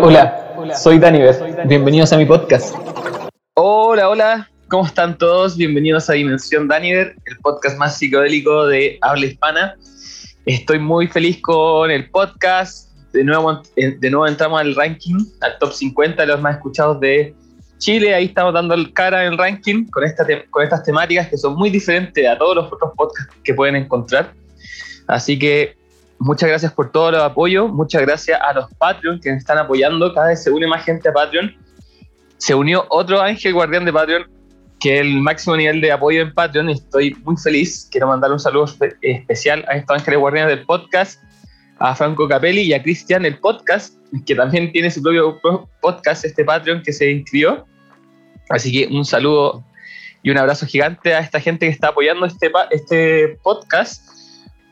Hola, soy Daniver. Bienvenidos a mi podcast. Hola, hola. ¿Cómo están todos? Bienvenidos a Dimensión Daniver, el podcast más psicodélico de habla hispana. Estoy muy feliz con el podcast. De nuevo, de nuevo entramos al ranking, al top 50 de los más escuchados de Chile, ahí estamos dando el cara en el ranking con, esta con estas temáticas que son muy diferentes a todos los otros podcasts que pueden encontrar. Así que muchas gracias por todo el apoyo, muchas gracias a los Patreon que me están apoyando, cada vez se une más gente a Patreon. Se unió otro ángel guardián de Patreon, que es el máximo nivel de apoyo en Patreon, estoy muy feliz. Quiero mandar un saludo especial a estos ángeles guardianes del podcast, a Franco Capelli y a Cristian, el podcast, que también tiene su propio podcast, este Patreon que se inscribió. Así que un saludo y un abrazo gigante a esta gente que está apoyando este, este podcast,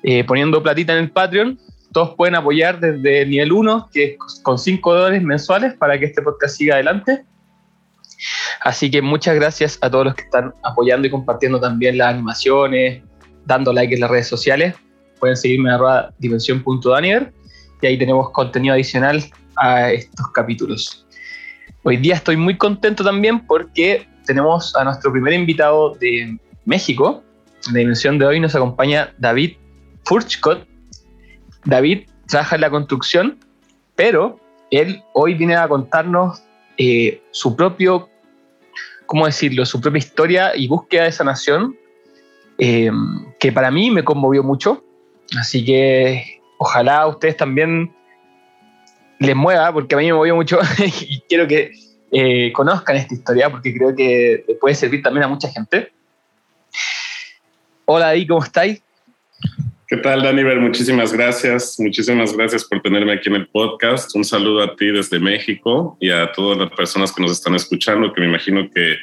eh, poniendo platita en el Patreon. Todos pueden apoyar desde el nivel 1, que es con 5 dólares mensuales, para que este podcast siga adelante. Así que muchas gracias a todos los que están apoyando y compartiendo también las animaciones, dando like en las redes sociales. Pueden seguirme en arroba dimensión.daniel y ahí tenemos contenido adicional a estos capítulos. Hoy día estoy muy contento también porque tenemos a nuestro primer invitado de México. En la dimensión de hoy nos acompaña David Furchcott. David trabaja en la construcción, pero él hoy viene a contarnos eh, su propio, ¿cómo decirlo?, su propia historia y búsqueda de sanación, eh, que para mí me conmovió mucho. Así que ojalá ustedes también les mueva, porque a mí me movió mucho y quiero que eh, conozcan esta historia, porque creo que puede servir también a mucha gente. Hola, Di, ¿cómo estáis? ¿Qué tal, Daniver? Muchísimas gracias. Muchísimas gracias por tenerme aquí en el podcast. Un saludo a ti desde México y a todas las personas que nos están escuchando, que me imagino que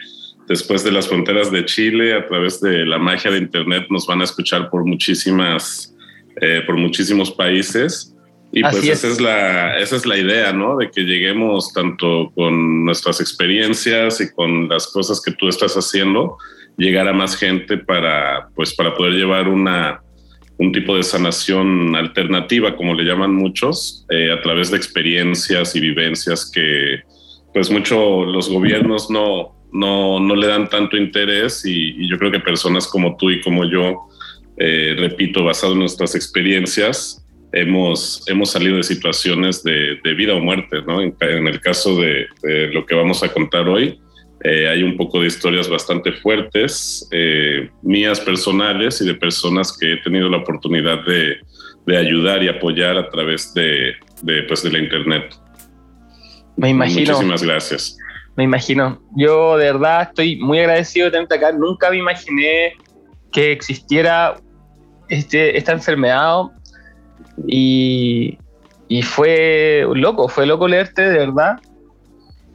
después de las fronteras de Chile, a través de la magia de Internet, nos van a escuchar por muchísimas, eh, por muchísimos países. Y pues esa es. la, esa es la idea, ¿no? De que lleguemos tanto con nuestras experiencias y con las cosas que tú estás haciendo, llegar a más gente para, pues, para poder llevar una, un tipo de sanación alternativa, como le llaman muchos, eh, a través de experiencias y vivencias que, pues, mucho los gobiernos no, no, no le dan tanto interés y, yo creo que personas como tú y como yo, eh, repito, basado en nuestras experiencias, hemos, hemos salido de situaciones de, vida o muerte, ¿no? En, el caso de, lo que vamos a contar hoy, eh, hay un poco de historias bastante fuertes, eh, mías personales y de personas que he tenido la oportunidad de, ayudar y apoyar a través de, pues, de la Internet. Me imagino. Muchísimas gracias. Me imagino. Yo de verdad estoy muy agradecido de tenerte acá. Nunca me imaginé que existiera este, esta enfermedad y, fue loco, fue loco leerte, de verdad.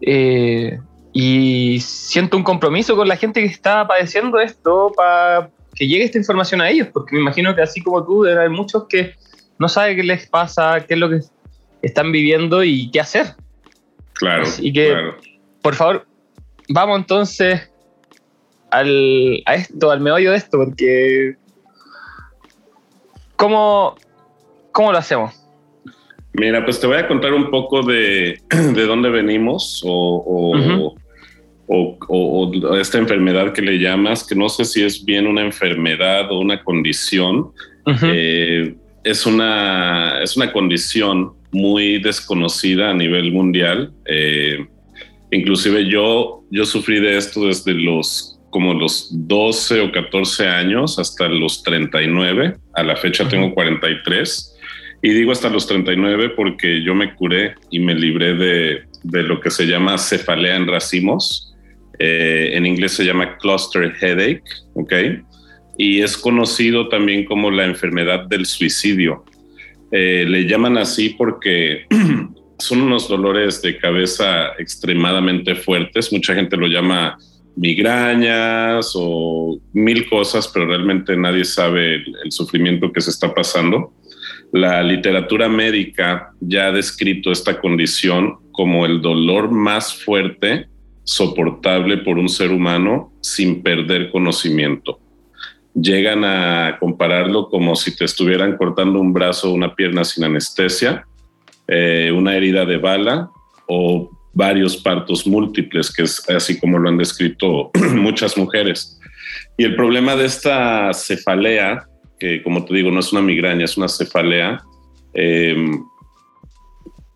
Eh, y siento un compromiso con la gente que está padeciendo esto para que llegue esta información a ellos, porque me imagino que así como tú, hay muchos que no saben qué les pasa, qué es lo que están viviendo y qué hacer. Claro. Y que, por favor, vamos entonces al, a esto, al meollo de esto, porque ¿cómo, ¿Cómo lo hacemos? Mira, pues te voy a contar un poco de, de dónde venimos o, o, esta enfermedad que le llamas, que no sé si es bien una enfermedad o una condición. Eh, es, una, es una condición muy desconocida a nivel mundial. Eh, inclusive yo, yo sufrí de esto desde los como los 12 o 14 años hasta los 39. A la fecha tengo 43 y digo hasta los 39 porque yo me curé y me libré de, de lo que se llama cefalea en racimos. Eh, en inglés se llama cluster headache, ¿ok? Y es conocido también como la enfermedad del suicidio. Eh, le llaman así porque son unos dolores de cabeza extremadamente fuertes. Mucha gente lo llama migrañas o mil cosas, pero realmente nadie sabe el sufrimiento que se está pasando. La literatura médica ya ha descrito esta condición como el dolor más fuerte soportable por un ser humano sin perder conocimiento. llegan a compararlo como si te estuvieran cortando un brazo o una pierna sin anestesia, eh, una herida de bala o varios partos múltiples, que es así como lo han descrito muchas mujeres. Y el problema de esta cefalea, que como te digo, no es una migraña, es una cefalea, em,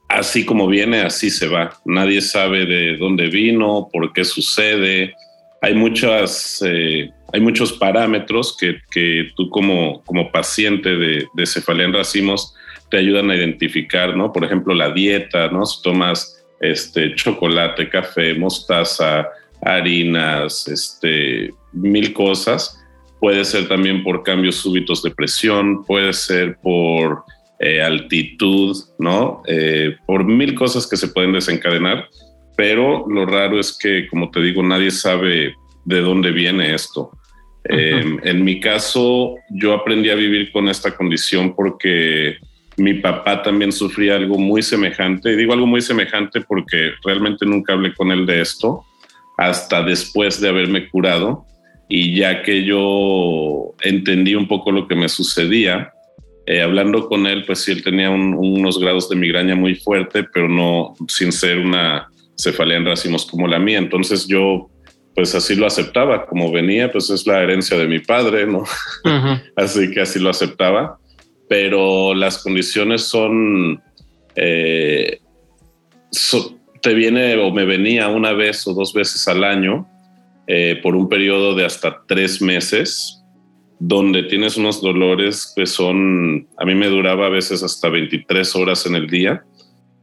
así como viene, así se va. Nadie sabe de dónde vino, por qué sucede. Hay muchas, eh, hay muchos parámetros que, que, tú como, como paciente de, de cefalea en racimos te ayudan a identificar, ¿no? Por ejemplo, la dieta, ¿no? Si tomas este, chocolate, café, mostaza, harinas, este, mil cosas. Puede ser también por cambios súbitos de presión, puede ser por eh, altitud, ¿no? Eh, por mil cosas que se pueden desencadenar, pero lo raro es que, como te digo, nadie sabe de dónde viene esto. Em, en mi caso, yo aprendí a vivir con esta condición porque mi papá también sufría algo muy semejante. Digo algo muy semejante porque realmente nunca hablé con él de esto hasta después de haberme curado y ya que yo entendí un poco lo que me sucedía, eh, hablando con él, pues sí, él tenía unos grados de migraña muy fuerte, pero no sin ser una cefalea en racimos como la mía. Entonces yo, pues así lo aceptaba, como venía, pues es la herencia de mi padre, ¿no? así que así lo aceptaba, pero las condiciones son, eh, te viene o me venía una vez o dos veces al año eh, por un periodo de hasta tres meses donde tienes unos dolores que son, a mí me duraba a veces hasta 23 horas en el día,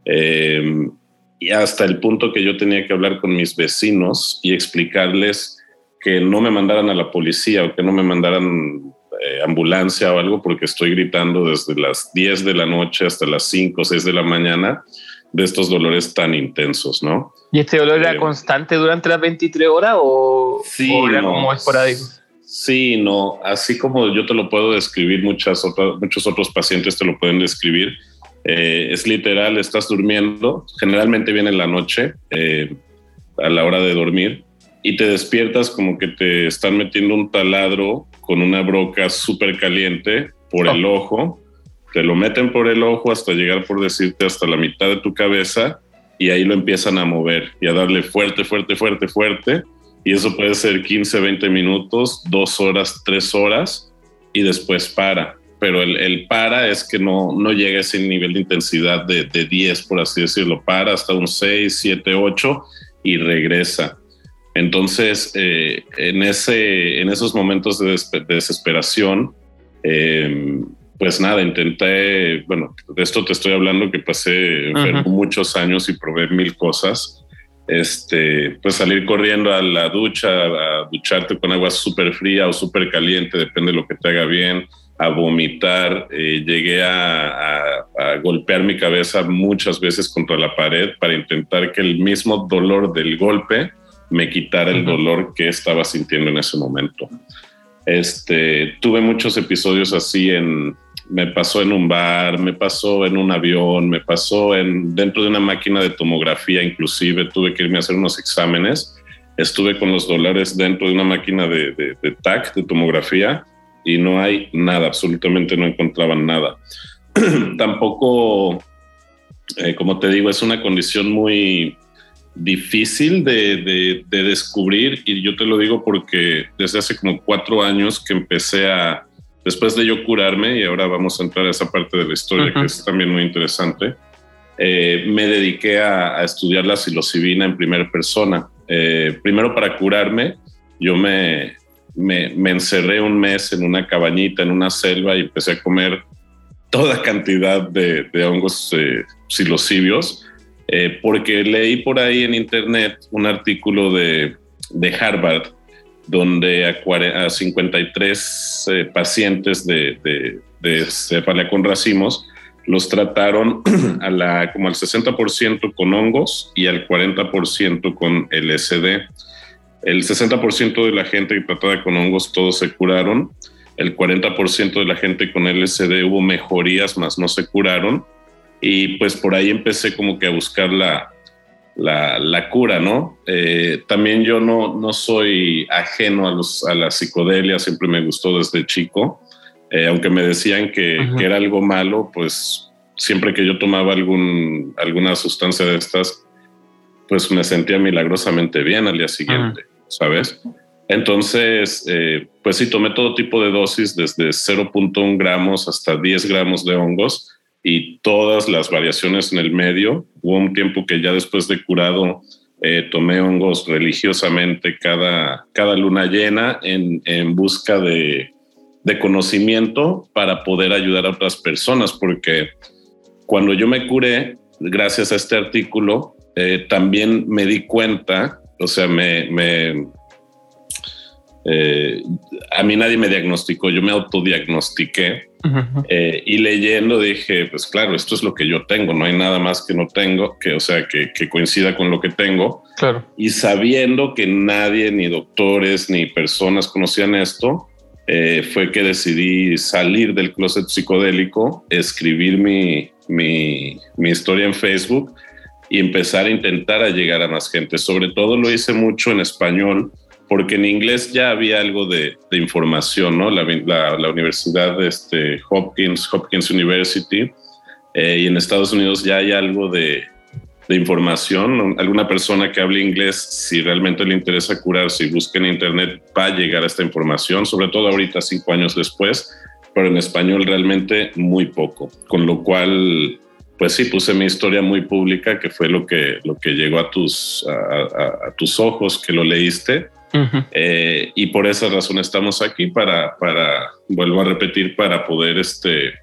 em, y hasta el punto que yo tenía que hablar con mis vecinos y explicarles que no me mandaran a la policía o que no me mandaran eh, ambulancia o algo porque estoy gritando desde las 10 de la noche hasta las 5 o 6 de la mañana de estos dolores tan intensos, ¿no? ¿Y este dolor era em, constante durante las 23 horas o, sí, era como esporádico? Sí, no, así como yo te lo puedo describir, muchas otras, muchos otros pacientes te lo pueden describir. Eh, es literal, estás durmiendo, generalmente viene en la noche, eh, a la hora de dormir, y te despiertas como que te están metiendo un taladro con una broca súper caliente por el oh. ojo, te lo meten por el ojo hasta llegar, por decirte, hasta la mitad de tu cabeza, y ahí lo empiezan a mover y a darle fuerte, fuerte, fuerte, fuerte y eso puede ser 15, 20 minutos, dos horas, tres horas y después para. Pero el, para es que no, no llega a ese nivel de intensidad de, de 10, por así decirlo. Para hasta un 6, 7, 8 y regresa. Entonces, eh, en, ese, en esos momentos de, desesperación, em, pues nada, intenté, bueno, de esto te estoy hablando que pasé enfermo muchos años y probé mil cosas este, pues salir corriendo a la ducha, a ducharte con agua súper fría o súper caliente, depende de lo que te haga bien, a vomitar. Eh, llegué a, golpear mi cabeza muchas veces contra la pared para intentar que el mismo dolor del golpe me quitara el dolor que estaba sintiendo en ese momento. Este, tuve muchos episodios así en, me pasó en un bar, me pasó en un avión, me pasó en, dentro de una máquina de tomografía, inclusive tuve que irme a hacer unos exámenes. Estuve con los dólares dentro de una máquina de, TAC, de tomografía, y no hay nada, absolutamente no encontraban nada. Tampoco, eh, como te digo, es una condición muy difícil de, de descubrir, y yo te lo digo porque desde hace como cuatro años que empecé a después de yo curarme, y ahora vamos a entrar a esa parte de la historia que es también muy interesante, eh, me dediqué a, estudiar la psilocibina en primera persona. Eh, primero para curarme, yo me, me, encerré un mes en una cabañita, en una selva y empecé a comer toda cantidad de, hongos eh, psilocibios, porque leí por ahí en internet un artículo de, de Harvard donde a, 53 eh, pacientes de, de, con racimos los trataron a la, como al 60% con hongos y al 40% con LSD. El 60% de la gente que trataba con hongos todos se curaron. El 40% de la gente con LSD hubo mejorías, más no se curaron. Y pues por ahí empecé como que a buscar la, la, cura, ¿no? Eh, también yo no, no soy ajeno a, los, a la psicodelia, siempre me gustó desde chico, eh, aunque me decían que, era algo malo, pues siempre que yo tomaba algún, alguna sustancia de estas, pues me sentía milagrosamente bien al día siguiente, ¿sabes? Entonces, eh, pues sí, tomé todo tipo de dosis, desde 0.1 gramos hasta 10 gramos de hongos y todas las variaciones en el medio. Hubo un tiempo que ya después de curado eh, tomé hongos religiosamente cada, cada luna llena en, en busca de, de, conocimiento para poder ayudar a otras personas, porque cuando yo me curé, gracias a este artículo, eh, también me di cuenta, o sea, me, me eh, a mí nadie me diagnosticó, yo me autodiagnostiqué eh, y leyendo dije, pues claro, esto es lo que yo tengo, no hay nada más que no tengo, que o sea, que, coincida con lo que tengo. Claro. Y sabiendo que nadie, ni doctores, ni personas conocían esto, eh, fue que decidí salir del closet psicodélico, escribir mi, mi, mi historia en Facebook y empezar a intentar a llegar a más gente. Sobre todo lo hice mucho en español porque en inglés ya había algo de, información, ¿no? La, la, universidad de este, Hopkins, Hopkins University, eh, y en Estados Unidos ya hay algo de, de, información. Alguna persona que hable inglés, si realmente le interesa curarse y busque en Internet, va a llegar a esta información, sobre todo ahorita, cinco años después, pero en español realmente muy poco, con lo cual pues sí, puse mi historia muy pública, que fue lo que, lo que llegó a tus, a, a tus ojos, que lo leíste. Eh, y por esa razón estamos aquí para, para, vuelvo a repetir, para poder este,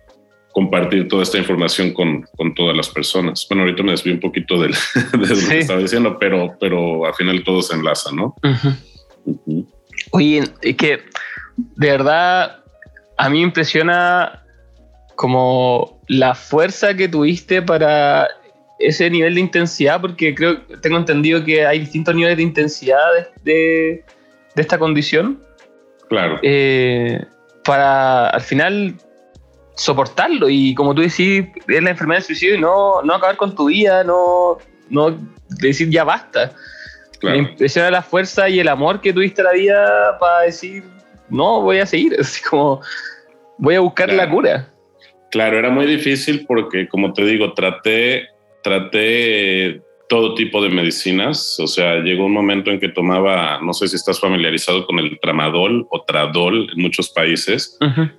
compartir toda esta información con, con todas las personas. Bueno, ahorita me desvío un poquito del, de lo que estaba diciendo, pero, pero al final todo se enlaza, ¿no? Oye, es que de verdad a mí impresiona como la fuerza que tuviste para ese nivel de intensidad, porque creo, tengo entendido que hay distintos niveles de intensidad de, de, esta condición. Claro. Eh, para al final soportarlo y como tú decís, es la enfermedad del suicidio y no, no acabar con tu vida, no, no decir ya basta. Me impresiona la fuerza y el amor que tuviste a la vida para decir, no, voy a seguir, así como voy a buscar la cura. Claro, era muy difícil porque, como te digo, traté traté todo tipo de medicinas, o sea, llegó un momento en que tomaba, no sé si estás familiarizado con el tramadol o tradol en muchos países,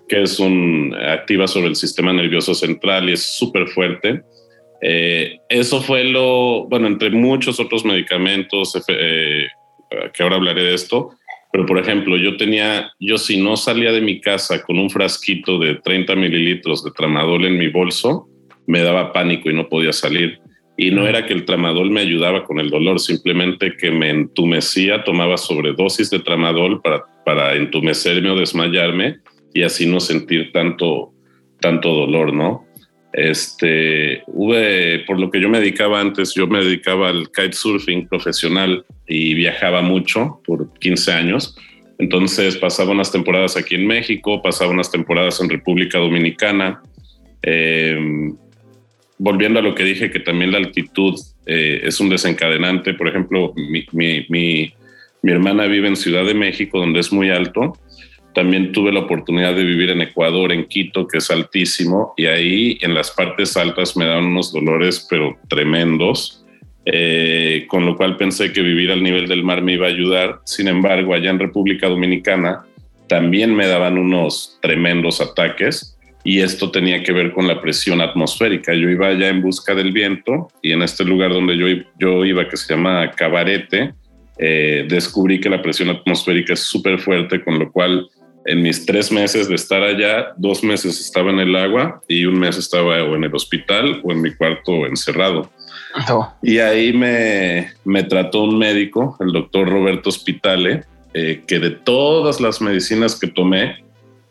que es un activa sobre el sistema nervioso central y es súper fuerte. Eh, eso fue lo, bueno, entre muchos otros medicamentos, eh, que ahora hablaré de esto, pero por ejemplo, yo tenía, yo si no salía de mi casa con un frasquito de 30 mililitros de tramadol en mi bolso, me daba pánico y no podía salir. Y no era que el tramadol me ayudaba con el dolor, simplemente que me entumecía, tomaba sobredosis de tramadol para, para entumecerme o desmayarme y así no sentir tanto, tanto dolor, ¿no? Este, hubo, por lo que yo me dedicaba antes, yo me dedicaba al kitesurfing profesional y viajaba mucho por 15 años. Entonces pasaba unas temporadas aquí en México, pasaba unas temporadas en República Dominicana. Eh, volviendo a lo que dije, que también la altitud eh, es un desencadenante. Por ejemplo, mi, hermana vive en Ciudad de México, donde es muy alto. También tuve la oportunidad de vivir en Ecuador, en Quito, que es altísimo, y ahí en las partes altas me daban unos dolores, pero tremendos, eh, con lo cual pensé que vivir al nivel del mar me iba a ayudar. Sin embargo, allá en República Dominicana también me daban unos tremendos ataques y esto tenía que ver con la presión atmosférica. Yo iba allá en busca del viento y en este lugar donde yo, yo iba, que se llama Cabarete, eh, descubrí que la presión atmosférica es súper fuerte, con lo cual en mis tres meses de estar allá, dos meses estaba en el agua y un mes estaba o en el hospital o en mi cuarto encerrado. Y ahí me, me, trató un médico, el doctor Roberto Hospitale, eh, que de todas las medicinas que tomé,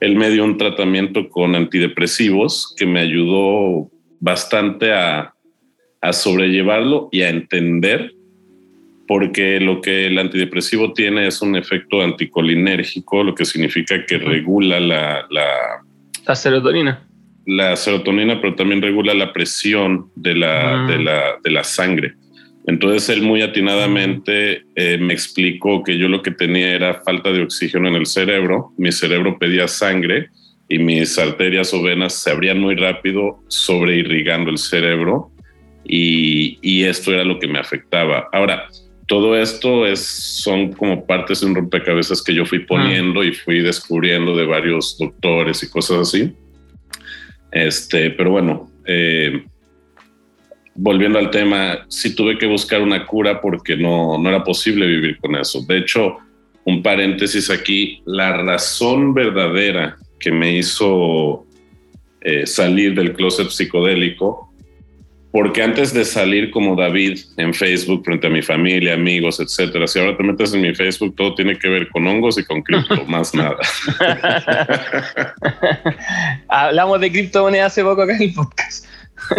él me dio un tratamiento con antidepresivos que me ayudó bastante a, sobrellevarlo y a entender porque lo que el antidepresivo tiene es un efecto anticolinérgico, lo que significa que regula la, la, serotonina. La serotonina, pero también regula la presión de la, de la, de la sangre. Entonces él muy atinadamente eh, me explicó que yo lo que tenía era falta de oxígeno en el cerebro, mi cerebro pedía sangre y mis arterias o venas se abrían muy rápido, sobreirrigando el cerebro y, y, esto era lo que me afectaba. Ahora, todo esto es, son como partes de un rompecabezas que yo fui poniendo y fui descubriendo de varios doctores y cosas así. Este, pero bueno, eh, volviendo al tema, sí tuve que buscar una cura porque no, no era posible vivir con eso. De hecho, un paréntesis aquí, la razón verdadera que me hizo eh, salir del closet psicodélico, porque antes de salir como David en Facebook frente a mi familia, amigos, etcétera, si ahora te metes en mi Facebook, todo tiene que ver con hongos y con cripto, más nada. Hablamos de criptomonedas hace poco acá en el podcast.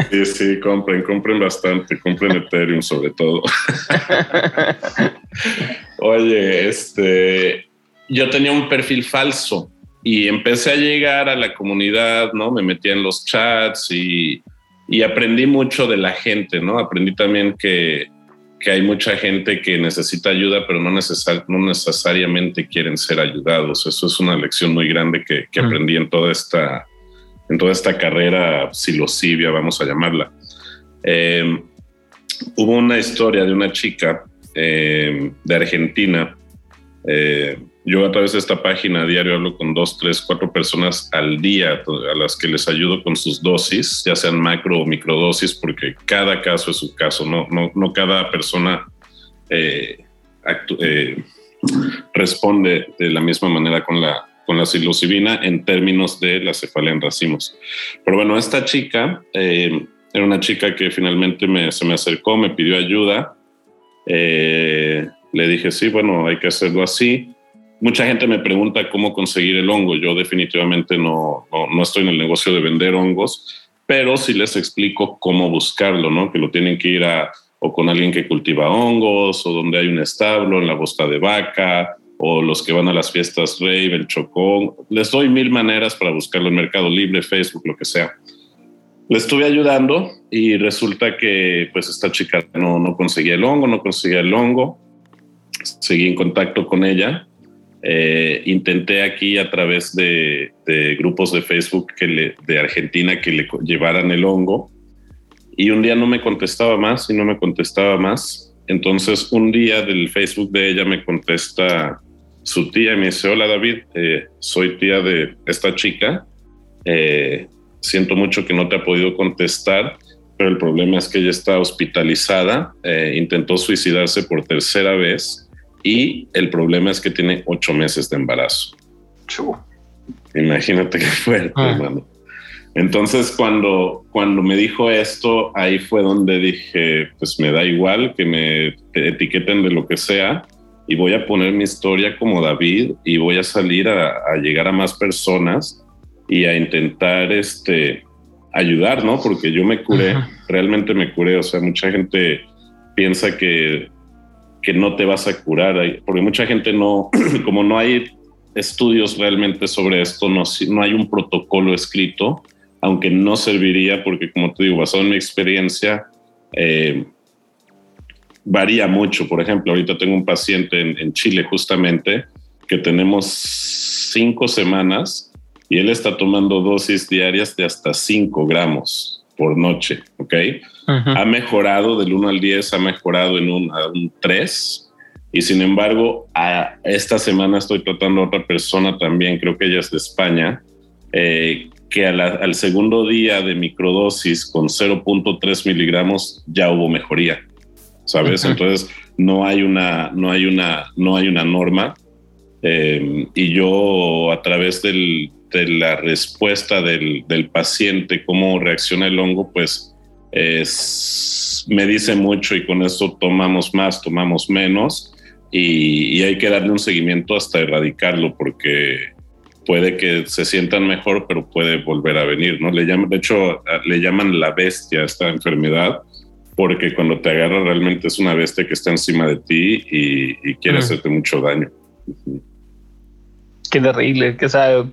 Sí, sí, compren, compren bastante, compren Ethereum sobre todo. Oye, este, yo tenía un perfil falso y empecé a llegar a la comunidad, ¿no? Me metí en los chats y, y aprendí mucho de la gente, ¿no? Aprendí también que, que hay mucha gente que necesita ayuda, pero no, necesar, no necesariamente quieren ser ayudados. Eso es una lección muy grande que, que aprendí en toda esta en toda esta carrera silosivia, vamos a llamarla. Eh, hubo una historia de una chica eh, de Argentina. Eh, yo a través de esta página diario hablo con dos, tres, cuatro personas al día a las que les ayudo con sus dosis, ya sean macro o microdosis, porque cada caso es un caso, no, no, no cada persona responde de la misma manera con la, con la psilocibina en términos de la cefalea en racimos. Pero bueno, esta chica eh, era una chica que finalmente se me acercó, me pidió ayuda. Eh, le dije, sí, bueno, hay que hacerlo así. Mucha gente me pregunta cómo conseguir el hongo. Yo definitivamente no, no, estoy en el negocio de vender hongos, pero sí les explico cómo buscarlo, ¿no? Que lo tienen que ir a o con alguien que cultiva hongos o donde hay un establo en la bosta de vaca o los que van a las fiestas rave, el chocón. Les doy mil maneras para buscarlo en Mercado Libre, Facebook, lo que sea. Le estuve ayudando y resulta que pues esta chica no, no conseguía el hongo, no conseguía el hongo. Seguí en contacto con ella. Eh, intenté aquí a través de, de, grupos de Facebook que le, de Argentina que le llevaran el hongo y un día no me contestaba más y no me contestaba más. Entonces un día del Facebook de ella me contesta su tía me dice, hola David, eh, soy tía de esta chica, eh, siento mucho que no te ha podido contestar, pero el problema es que ella está hospitalizada, eh, intentó suicidarse por tercera vez y el problema es que tiene ocho meses de embarazo. Imagínate qué fuerte, ah. hermano. Entonces, cuando, cuando me dijo esto, ahí fue donde dije, pues me da igual que me etiqueten de lo que sea, y voy a poner mi historia como David y voy a salir a, llegar a más personas y a intentar este, ayudar, ¿no? Porque yo me curé, realmente me curé, o sea, mucha gente piensa que, que no te vas a curar, porque mucha gente no, como no hay estudios realmente sobre esto, no, no hay un protocolo escrito, aunque no serviría porque, como te digo, basado en mi experiencia, eh, varía mucho. Por ejemplo, ahorita tengo un paciente en, Chile justamente que tenemos cinco semanas y él está tomando dosis diarias de hasta 5 gramos por noche, ¿ok? Ha mejorado del 1 al 10, ha mejorado en un, un 3 y sin embargo, a esta semana estoy tratando a otra persona también, creo que ella es de España, eh, que al segundo día de microdosis con 0.3 miligramos ya hubo mejoría. ¿Sabes? Entonces no hay una, no hay una, no hay una norma. Em, y yo a través del, de la respuesta del, del, paciente, cómo reacciona el hongo, pues es, me dice mucho y con eso tomamos más, tomamos menos y, y hay que darle un seguimiento hasta erradicarlo porque puede que se sientan mejor, pero puede volver a venir, ¿no? Le llaman, de hecho, le llaman la bestia esta enfermedad porque cuando te agarra realmente es una bestia que está encima de ti y, quiere hacerte mucho daño. Qué terrible, que o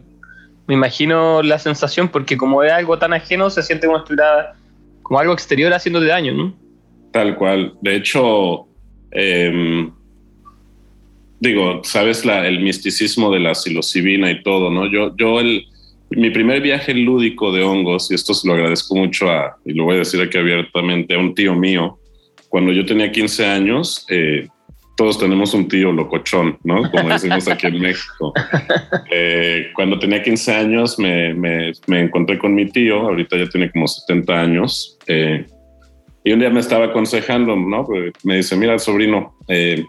me imagino la sensación porque como es algo tan ajeno se siente como como algo exterior haciéndote daño, ¿no? tal cual. De hecho, em, digo, sabes la, el misticismo de la psilocibina y todo, ¿no? Yo, yo el, mi primer viaje lúdico de hongos, y esto se lo agradezco mucho a, y lo voy a decir aquí abiertamente, a un tío mío, cuando yo tenía 15 años, eh, todos tenemos un tío locochón, ¿no? Como decimos aquí en México. Eh, cuando tenía 15 años me, me, me, encontré con mi tío, ahorita ya tiene como 70 años, eh, y un día me estaba aconsejando, ¿no? Pues, me dice, mira, sobrino, eh,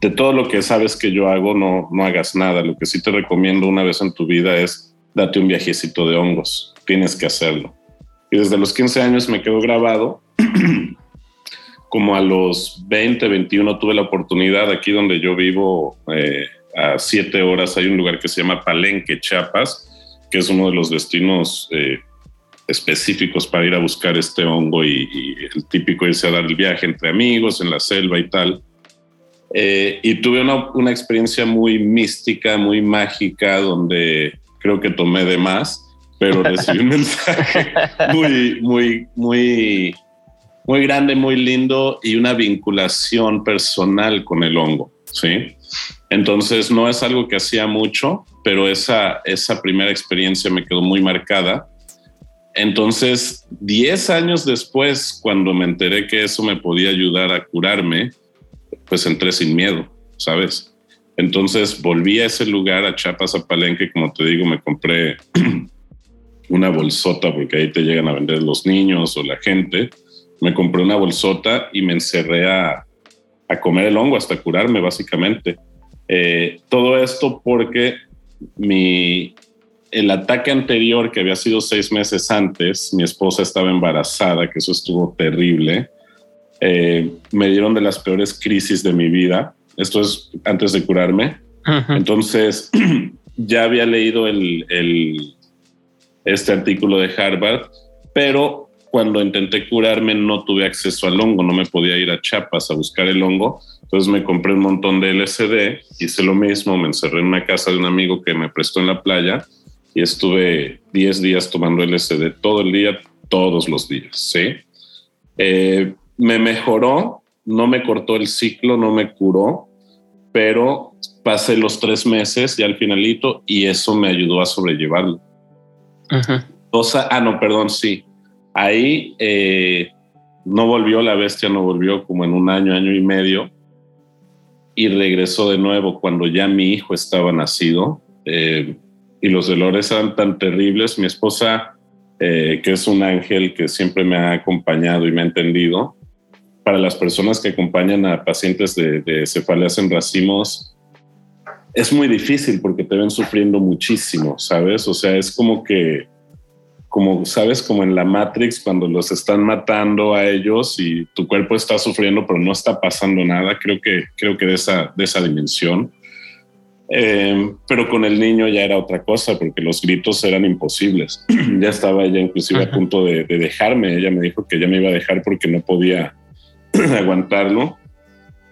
de todo lo que sabes que yo hago, no, no hagas nada. Lo que sí te recomiendo una vez en tu vida es date un viajecito de hongos. Tienes que hacerlo. Y desde los 15 años me quedó grabado. Como a los 20, 21 tuve la oportunidad aquí donde yo vivo, eh, a siete horas hay un lugar que se llama Palenque, Chiapas, que es uno de los destinos eh, específicos para ir a buscar este hongo y, y, el típico irse a dar el viaje entre amigos en la selva y tal. Eh, y tuve una, una, experiencia muy mística, muy mágica, donde creo que tomé de más, pero recibí un mensaje muy, muy, muy, muy grande, muy lindo y una vinculación personal con el hongo, ¿sí? Entonces no es algo que hacía mucho, pero esa, esa primera experiencia me quedó muy marcada. Entonces, 10 años después, cuando me enteré que eso me podía ayudar a curarme, pues entré sin miedo, ¿sabes? Entonces volví a ese lugar, a Chiapas, a Palenque, como te digo, me compré una bolsota, porque ahí te llegan a vender los niños o la gente. Me compré una bolsota y me encerré a, a comer el hongo hasta curarme, básicamente. Eh, todo esto porque mi, el ataque anterior, que había sido seis meses antes, mi esposa estaba embarazada, que eso estuvo terrible eh, me dieron de las peores crisis de mi vida. Esto es antes de curarme. Ajá. Entonces, ya había leído el, el, este artículo de Harvard, pero cuando intenté curarme no tuve acceso al hongo, no me podía ir a Chiapas a buscar el hongo. Entonces me compré un montón de LSD, hice lo mismo, me encerré en una casa de un amigo que me prestó en la playa y estuve 10 días tomando LSD todo el día, todos los días, ¿sí? Eh, me mejoró, no me cortó el ciclo, no me curó, pero pasé los tres meses ya al finalito y eso me ayudó a sobrellevarlo. Ajá. Sea, ah, no, perdón, sí. Ahí eh, no volvió, la bestia no volvió como en un año, año y medio y regresó de nuevo cuando ya mi hijo estaba nacido eh, y los dolores eran tan terribles. Mi esposa, eh, que es un ángel que siempre me ha acompañado y me ha entendido, para las personas que acompañan a pacientes de, de cefaleas en racimos, es muy difícil porque te ven sufriendo muchísimo, ¿sabes? O sea, es como que, como, ¿sabes? Como en la Matrix, cuando los están matando a ellos y tu cuerpo está sufriendo, pero no está pasando nada. Creo que, creo que de esa, de esa dimensión. Eh, pero con el niño ya era otra cosa porque los gritos eran imposibles. ya estaba ella inclusive Ajá. a punto de, de dejarme. Ella me dijo que ya me iba a dejar porque no podía aguantarlo.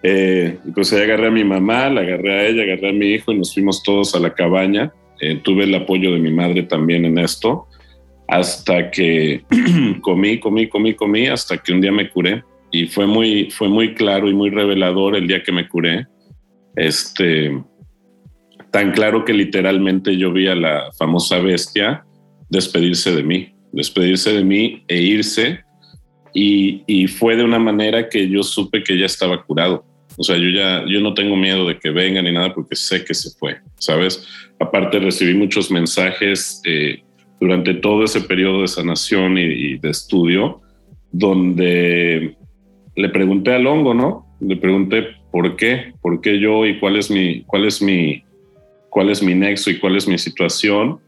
Eh, pues ahí agarré a mi mamá, la agarré a ella, agarré a mi hijo y nos fuimos todos a la cabaña. Eh, tuve el apoyo de mi madre también en esto, hasta que comí, comí, comí, comí, hasta que un día me curé. Y fue muy, fue muy claro y muy revelador el día que me curé. Este, tan claro que literalmente yo vi a la famosa bestia despedirse de mí, despedirse de mí e irse y, y, fue de una manera que yo supe que ya estaba curado. O sea, yo ya, yo no tengo miedo de que venga ni nada porque sé que se fue, ¿sabes? Aparte recibí muchos mensajes eh, durante todo ese periodo de sanación y, y, de estudio, donde le pregunté al hongo, ¿no? Le pregunté por qué, por qué yo y cuál es mi, cuál es mi, cuál es mi nexo y cuál es mi situación.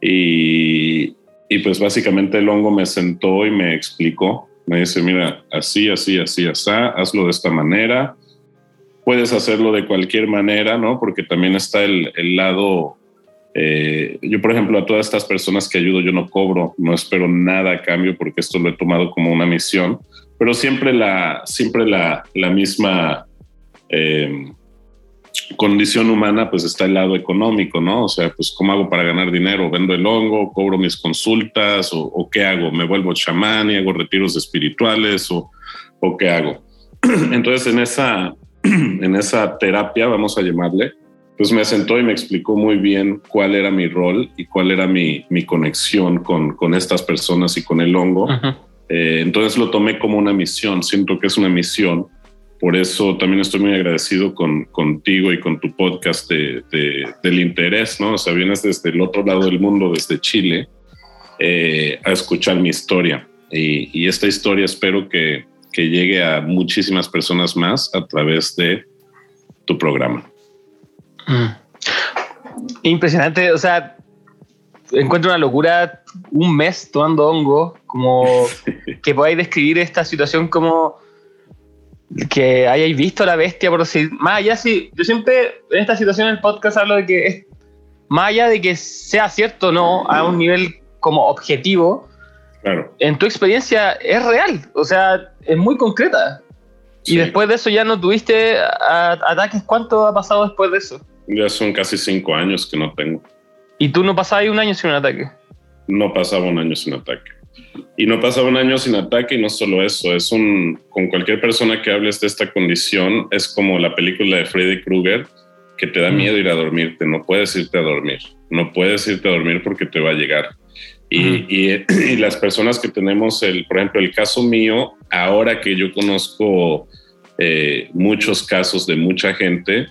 Y, y pues básicamente el hongo me sentó y me explicó me dice, mira, así, así, así, así, hazlo de esta manera. Puedes hacerlo de cualquier manera, ¿no? Porque también está el, el lado, eh, yo por ejemplo a todas estas personas que ayudo, yo no cobro, no espero nada a cambio porque esto lo he tomado como una misión, pero siempre la, siempre la, la misma... Eh, condición humana, pues está el lado económico, ¿no? O sea, pues cómo hago para ganar dinero, vendo el hongo, cobro mis consultas o, o qué hago, me vuelvo chamán y hago retiros espirituales o o qué hago. Entonces en esa, en esa terapia, vamos a llamarle, pues me sentó y me explicó muy bien cuál era mi rol y cuál era mi, mi conexión con, con, estas personas y con el hongo. Eh, entonces lo tomé como una misión, siento que es una misión. Por eso también estoy muy agradecido con, contigo y con tu podcast de, del interés, ¿no? O sea, vienes desde el otro lado del mundo, desde Chile, eh, a escuchar mi historia. Y, y esta historia espero que, que llegue a muchísimas personas más a través de tu programa. Mm. Impresionante, o sea, encuentro una locura un mes tomando hongo, como que podáis describir esta situación como que hayáis visto la bestia, por decir, más allá, sí, yo siempre en esta situación en el podcast hablo de que es, más allá de que sea cierto o no, a un nivel como objetivo, claro. en tu experiencia es real, o sea, es muy concreta. Y después de eso ya no tuviste ataques, ¿cuánto ha pasado después de eso? Ya son casi cinco años que no tengo. ¿Y tú no pasabas un año sin un ataque? No pasaba un año sin ataque. Y no pasaba un año sin ataque y no solo eso, es un, con cualquier persona que hables de esta condición, es como la película de Freddy Krueger, que te da mm. miedo ir a dormirte, no puedes irte a dormir, no puedes irte a dormir porque te va a llegar. Y, mm. y, las personas que tenemos, el, por ejemplo, el caso mío, ahora que yo conozco eh, muchos casos de mucha gente,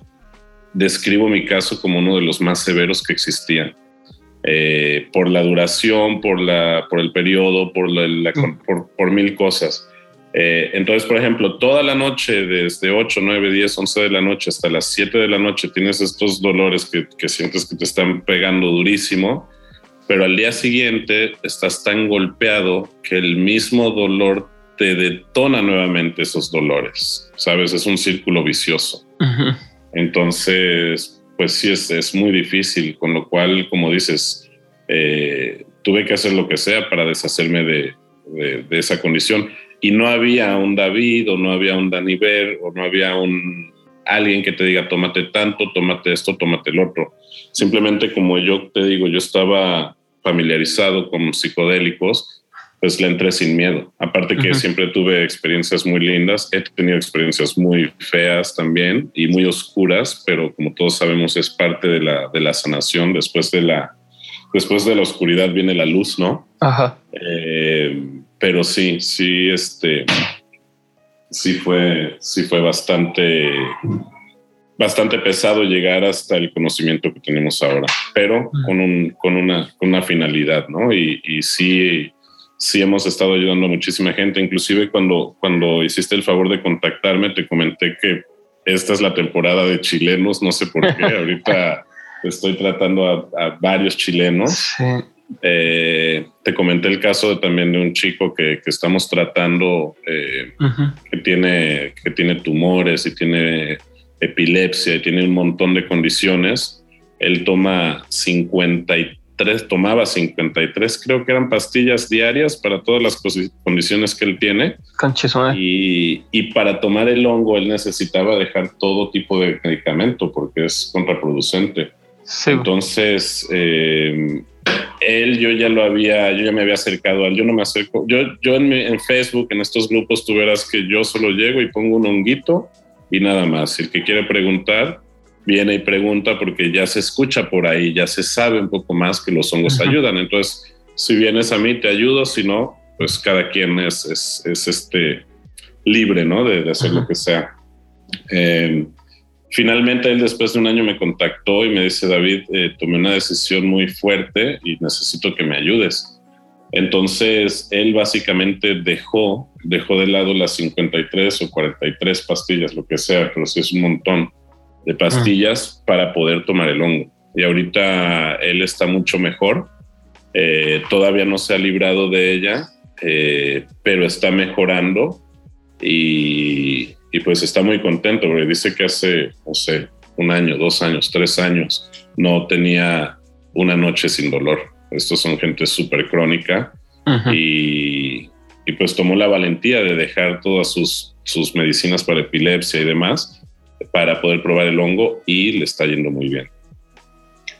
describo mi caso como uno de los más severos que existían. Eh, por la duración, por, la, por el periodo, por, la, mm. por, por, mil cosas. Eh, entonces, por ejemplo, toda la noche, desde 8, 9, 10, 11 de la noche hasta las 7 de la noche, tienes estos dolores que, que sientes que te están pegando durísimo, pero al día siguiente estás tan golpeado que el mismo dolor te detona nuevamente esos dolores, ¿sabes? Es un círculo vicioso. Entonces, pues sí, es, es, muy difícil, con lo cual, como dices, eh, tuve que hacer lo que sea para deshacerme de, de, esa condición. Y no había un David o no había un Daniver o no había un alguien que te diga, tómate tanto, tómate esto, tómate el otro. Simplemente como yo te digo, yo estaba familiarizado con psicodélicos, pues le entré sin miedo. Aparte que siempre tuve experiencias muy lindas, he tenido experiencias muy feas también y muy oscuras, pero como todos sabemos es parte de la, de la sanación. Después de la, después de la oscuridad viene la luz, ¿no? Ajá. Eh, pero sí, sí, este, sí fue, sí fue bastante, bastante pesado llegar hasta el conocimiento que tenemos ahora, pero con, un, con, una, con una finalidad, ¿no? Y, y sí sí hemos estado ayudando a muchísima gente. Inclusive cuando, cuando hiciste el favor de contactarme, te comenté que esta es la temporada de chilenos, no sé por qué. Ahorita estoy tratando a, varios chilenos. Eh, te comenté el caso también de un chico que, que estamos tratando, eh, que, tiene, que tiene tumores y tiene epilepsia y tiene un montón de condiciones. Él toma 53 tomaba 53, creo que eran pastillas diarias para todas las condiciones que él tiene. Y, y, para tomar el hongo, él necesitaba dejar todo tipo de medicamento porque es contraproducente. Entonces, eh, él, yo ya lo había, yo ya me había acercado a él, yo no me acerco, yo, yo en, en, Facebook, en estos grupos, tú verás que yo solo llego y pongo un honguito y nada más. El que quiere preguntar, viene y pregunta porque ya se escucha por ahí, ya se sabe un poco más que los hongos ayudan. Entonces, si vienes a mí, te ayudo, si no, pues cada quien es, es, este, libre, ¿no? De, hacer lo que sea. Em, finalmente, él después de un año me contactó y me dice, David, eh, tomé una decisión muy fuerte y necesito que me ayudes. Entonces, él básicamente dejó, dejó de lado las 53 o 43 pastillas, lo que sea, pero sí es un montón de pastillas para poder tomar el hongo. Y ahorita él está mucho mejor. Eh, todavía no se ha librado de ella, eh, pero está mejorando y, y, pues está muy contento porque dice que hace, no sé, un año, dos años, tres años no tenía una noche sin dolor. Estos son gente súper crónica y, y, pues tomó la valentía de dejar todas sus, sus medicinas para epilepsia y demás para poder probar el hongo y le está yendo muy bien.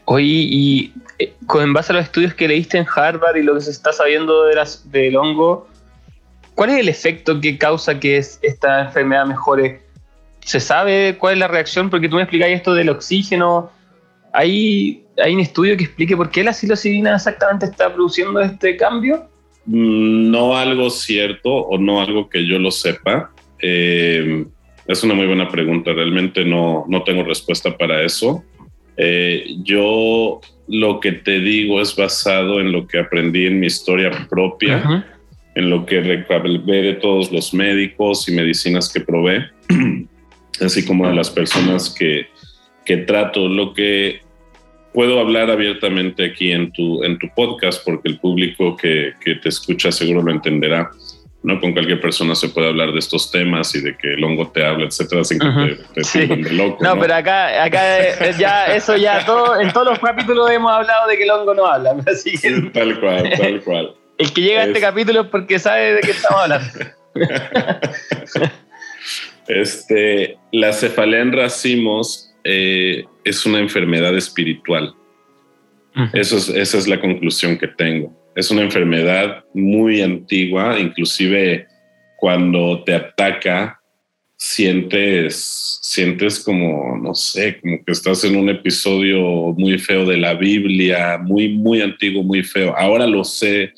Oye, y eh, con base a los estudios que leíste en Harvard y lo que se está sabiendo de las, del hongo, ¿Cuál es el efecto que causa que esta enfermedad mejore? ¿Se sabe cuál es la reacción? Porque tú me explicáis esto del oxígeno. ¿Hay, ¿Hay un estudio que explique por qué la psilocibina exactamente está produciendo este cambio? Mm, no algo cierto o no algo que yo lo sepa. Eh, es una muy buena pregunta. Realmente no, no tengo respuesta para eso. Eh, yo lo que te digo es basado en lo que aprendí en mi historia propia, en lo que recabé de todos los médicos y medicinas que probé, así como de las personas que, que trato. Lo que puedo hablar abiertamente aquí en tu, en tu podcast, porque el público que, que te escucha seguro lo entenderá. ¿No? Con cualquier persona se puede hablar de estos temas y de que el hongo te habla, etcétera, sin que te, de loco. No, pero acá, acá eh, ya, eso ya, todo, en todos los capítulos hemos hablado de que el hongo no habla. Así que, tal cual, tal cual. El que llega a este capítulo es porque sabe de qué estamos hablando. este, la cefalea en racimos eh, es una enfermedad espiritual. Eso es, esa es la conclusión que tengo es una enfermedad muy antigua, inclusive cuando te ataca, sientes, sientes como, no sé, como que estás en un episodio muy feo de la Biblia, muy, muy antiguo, muy feo. Ahora lo sé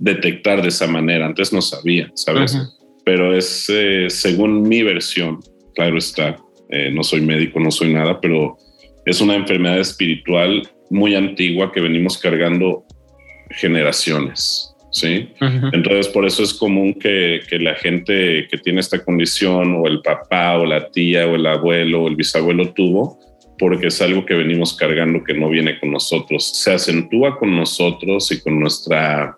detectar de esa manera, antes no sabía, ¿sabes? Pero es eh, según mi versión, claro está, eh, no soy médico, no soy nada, pero es una enfermedad espiritual muy antigua que venimos cargando generaciones. ¿sí? Entonces, por eso es común que, que, la gente que tiene esta condición, o el papá, o la tía, o el abuelo, o el bisabuelo tuvo, porque es algo que venimos cargando que no viene con nosotros. Se acentúa con nosotros y con nuestra,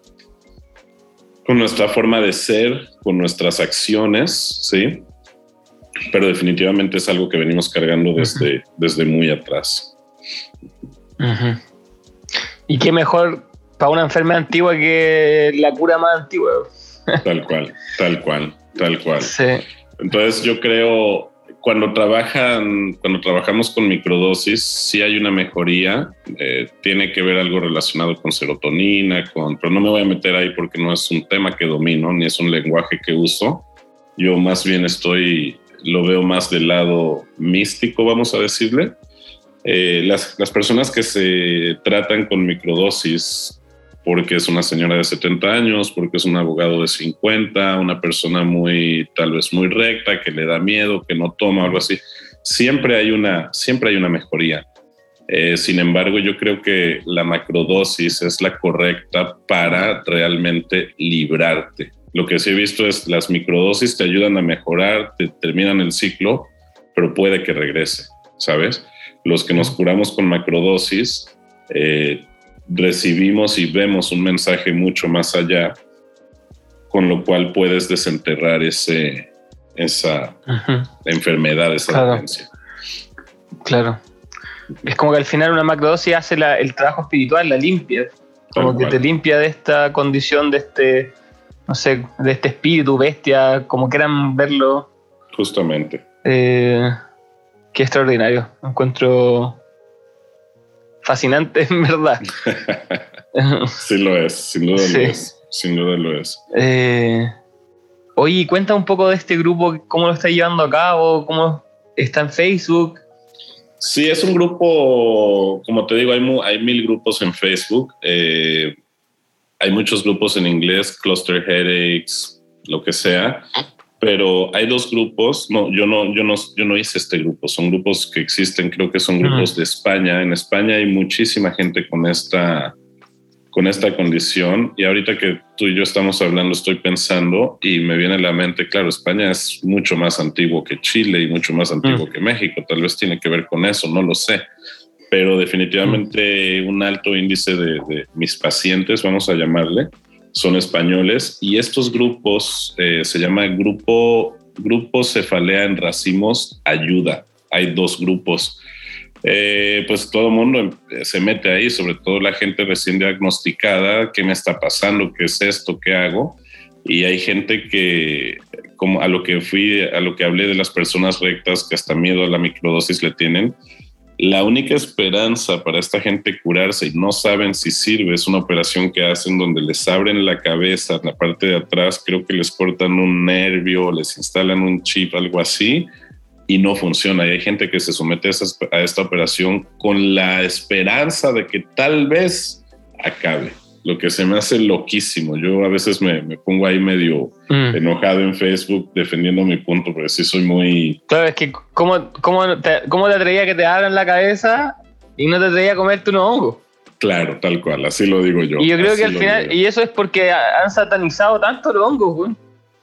con nuestra forma de ser, con nuestras acciones, ¿sí? Pero definitivamente es algo que venimos cargando desde, desde muy atrás. Y qué mejor para una enfermedad antigua que la cura más antigua. Tal cual, tal cual, tal cual. Sí. Entonces yo creo, cuando trabajan, cuando trabajamos con microdosis, sí hay una mejoría. Eh, tiene que ver algo relacionado con serotonina, con, pero no me voy a meter ahí porque no es un tema que domino, ni es un lenguaje que uso. Yo más bien estoy, lo veo más del lado místico, vamos a decirle. Eh, las, las, personas que se tratan con microdosis porque es una señora de 70 años, porque es un abogado de 50, una persona muy, tal vez muy recta, que le da miedo, que no toma, algo así. Siempre hay una, siempre hay una mejoría. Eh, sin embargo, yo creo que la macrodosis es la correcta para realmente librarte. Lo que sí he visto es las microdosis te ayudan a mejorar, te terminan el ciclo, pero puede que regrese, ¿sabes? Los que nos curamos con macrodosis, eh, recibimos y vemos un mensaje mucho más allá, con lo cual puedes desenterrar ese, esa enfermedad, esa claro. Claro. Es como que al final una macrodosis hace el trabajo espiritual, la limpia. Como que te limpia de esta condición, de este, no sé, de este espíritu bestia, como quieran verlo. Justamente. Eh, qué extraordinario. Encuentro fascinante, en verdad. sí lo es, sin duda lo es. Sin duda lo es. Eh, oye, cuenta un poco de este grupo, cómo lo está llevando a cabo, cómo está en Facebook. Sí, es un grupo, como te digo, hay, hay mil grupos en Facebook. Eh, hay muchos grupos en inglés, Cluster Headaches, lo que sea pero hay dos grupos. No, yo no, yo no, yo no hice este grupo. Son grupos que existen. Creo que son grupos de España. En España hay muchísima gente con esta, con esta condición. Y ahorita que tú y yo estamos hablando, estoy pensando y me viene a la mente, claro, España es mucho más antiguo que Chile y mucho más antiguo que México. Tal vez tiene que ver con eso, no lo sé. Pero definitivamente un alto índice de, de mis pacientes, vamos a llamarle, son españoles y estos grupos eh, se llama grupo, grupo Cefalea en Racimos Ayuda. Hay dos grupos. Eh, pues todo el mundo se mete ahí, sobre todo la gente recién diagnosticada, ¿qué me está pasando? ¿Qué es esto? ¿Qué hago? Y hay gente que, como a lo que fui, a lo que hablé de las personas rectas que hasta miedo a la microdosis le tienen, la única esperanza para esta gente curarse y no saben si sirve es una operación que hacen donde les abren la cabeza, la parte de atrás, creo que les cortan un nervio, les instalan un chip, algo así, y no funciona. Y hay gente que se somete a, esta operación con la esperanza de que tal vez acabe lo que se me hace loquísimo. Yo a veces me, pongo ahí medio mm. enojado en Facebook defendiendo mi punto, porque sí soy muy... Claro, es que ¿cómo, cómo, te, cómo te atrevías que te abran la cabeza y no te atrevías a comerte un hongo? Claro, tal cual, así lo digo yo. Y yo creo que al final, y eso es porque han satanizado tanto los hongos, güey.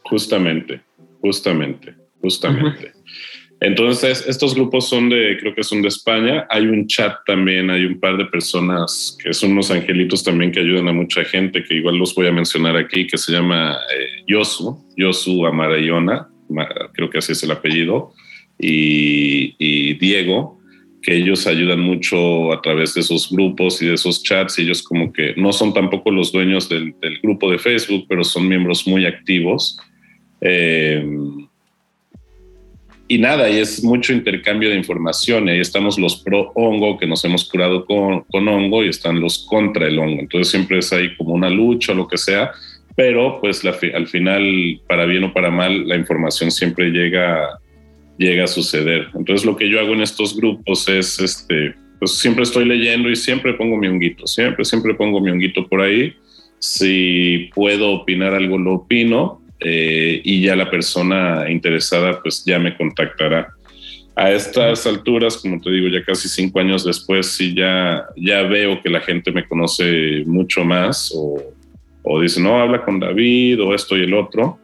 Justamente, justamente, justamente. Entonces, estos grupos son de, creo que son de España. Hay un chat también, hay un par de personas que son unos angelitos también que ayudan a mucha gente, que igual los voy a mencionar aquí, que se llama eh, Yosu, Yosu Amarayona, creo que así es el apellido, y, Diego, que ellos ayudan mucho a través de esos grupos y de esos chats. Y ellos como que no son tampoco los dueños del, grupo de Facebook, pero son miembros muy activos. Eh, y nada, y es mucho intercambio de información. Y ahí estamos los pro hongo, que nos hemos curado con, con hongo, y están los contra el hongo. Entonces siempre es ahí como una lucha o lo que sea, pero pues al final, para bien o para mal, la información siempre llega, llega a suceder. Entonces lo que yo hago en estos grupos es, este, pues siempre estoy leyendo y siempre pongo mi honguito, siempre, siempre pongo mi honguito por ahí. Si puedo opinar algo, lo opino eh, y ya la persona interesada pues ya me contactará. A estas alturas, como te digo, ya casi cinco años después, sí ya, ya veo que la gente me conoce mucho más o, o dice, no, habla con David o esto y el otro.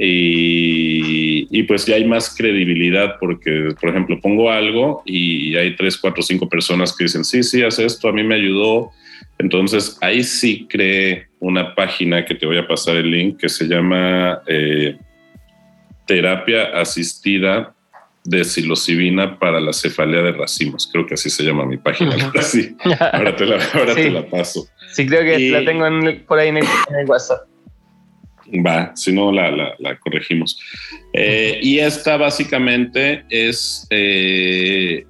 Y, y, pues ya hay más credibilidad porque, por ejemplo, pongo algo y hay tres, cuatro, cinco personas que dicen, sí, sí, haz esto, a mí me ayudó. Entonces ahí sí cree una página que te voy a pasar el link que se llama eh, Terapia Asistida de Psilocibina para la cefalea de racimos. Creo que así se llama mi página. Ahora, te, la, paso. Sí, creo que la tengo por ahí en el, WhatsApp. Va, si no la, corregimos. Eh, y esta básicamente es eh,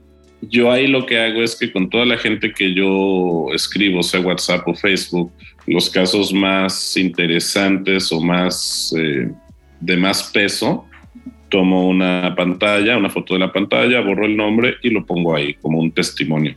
yo ahí lo que hago es que con toda la gente que yo escribo, sea WhatsApp o Facebook, los casos más interesantes o más eh, de más peso, tomo una pantalla, una foto de la pantalla, borro el nombre y lo pongo ahí como un testimonio.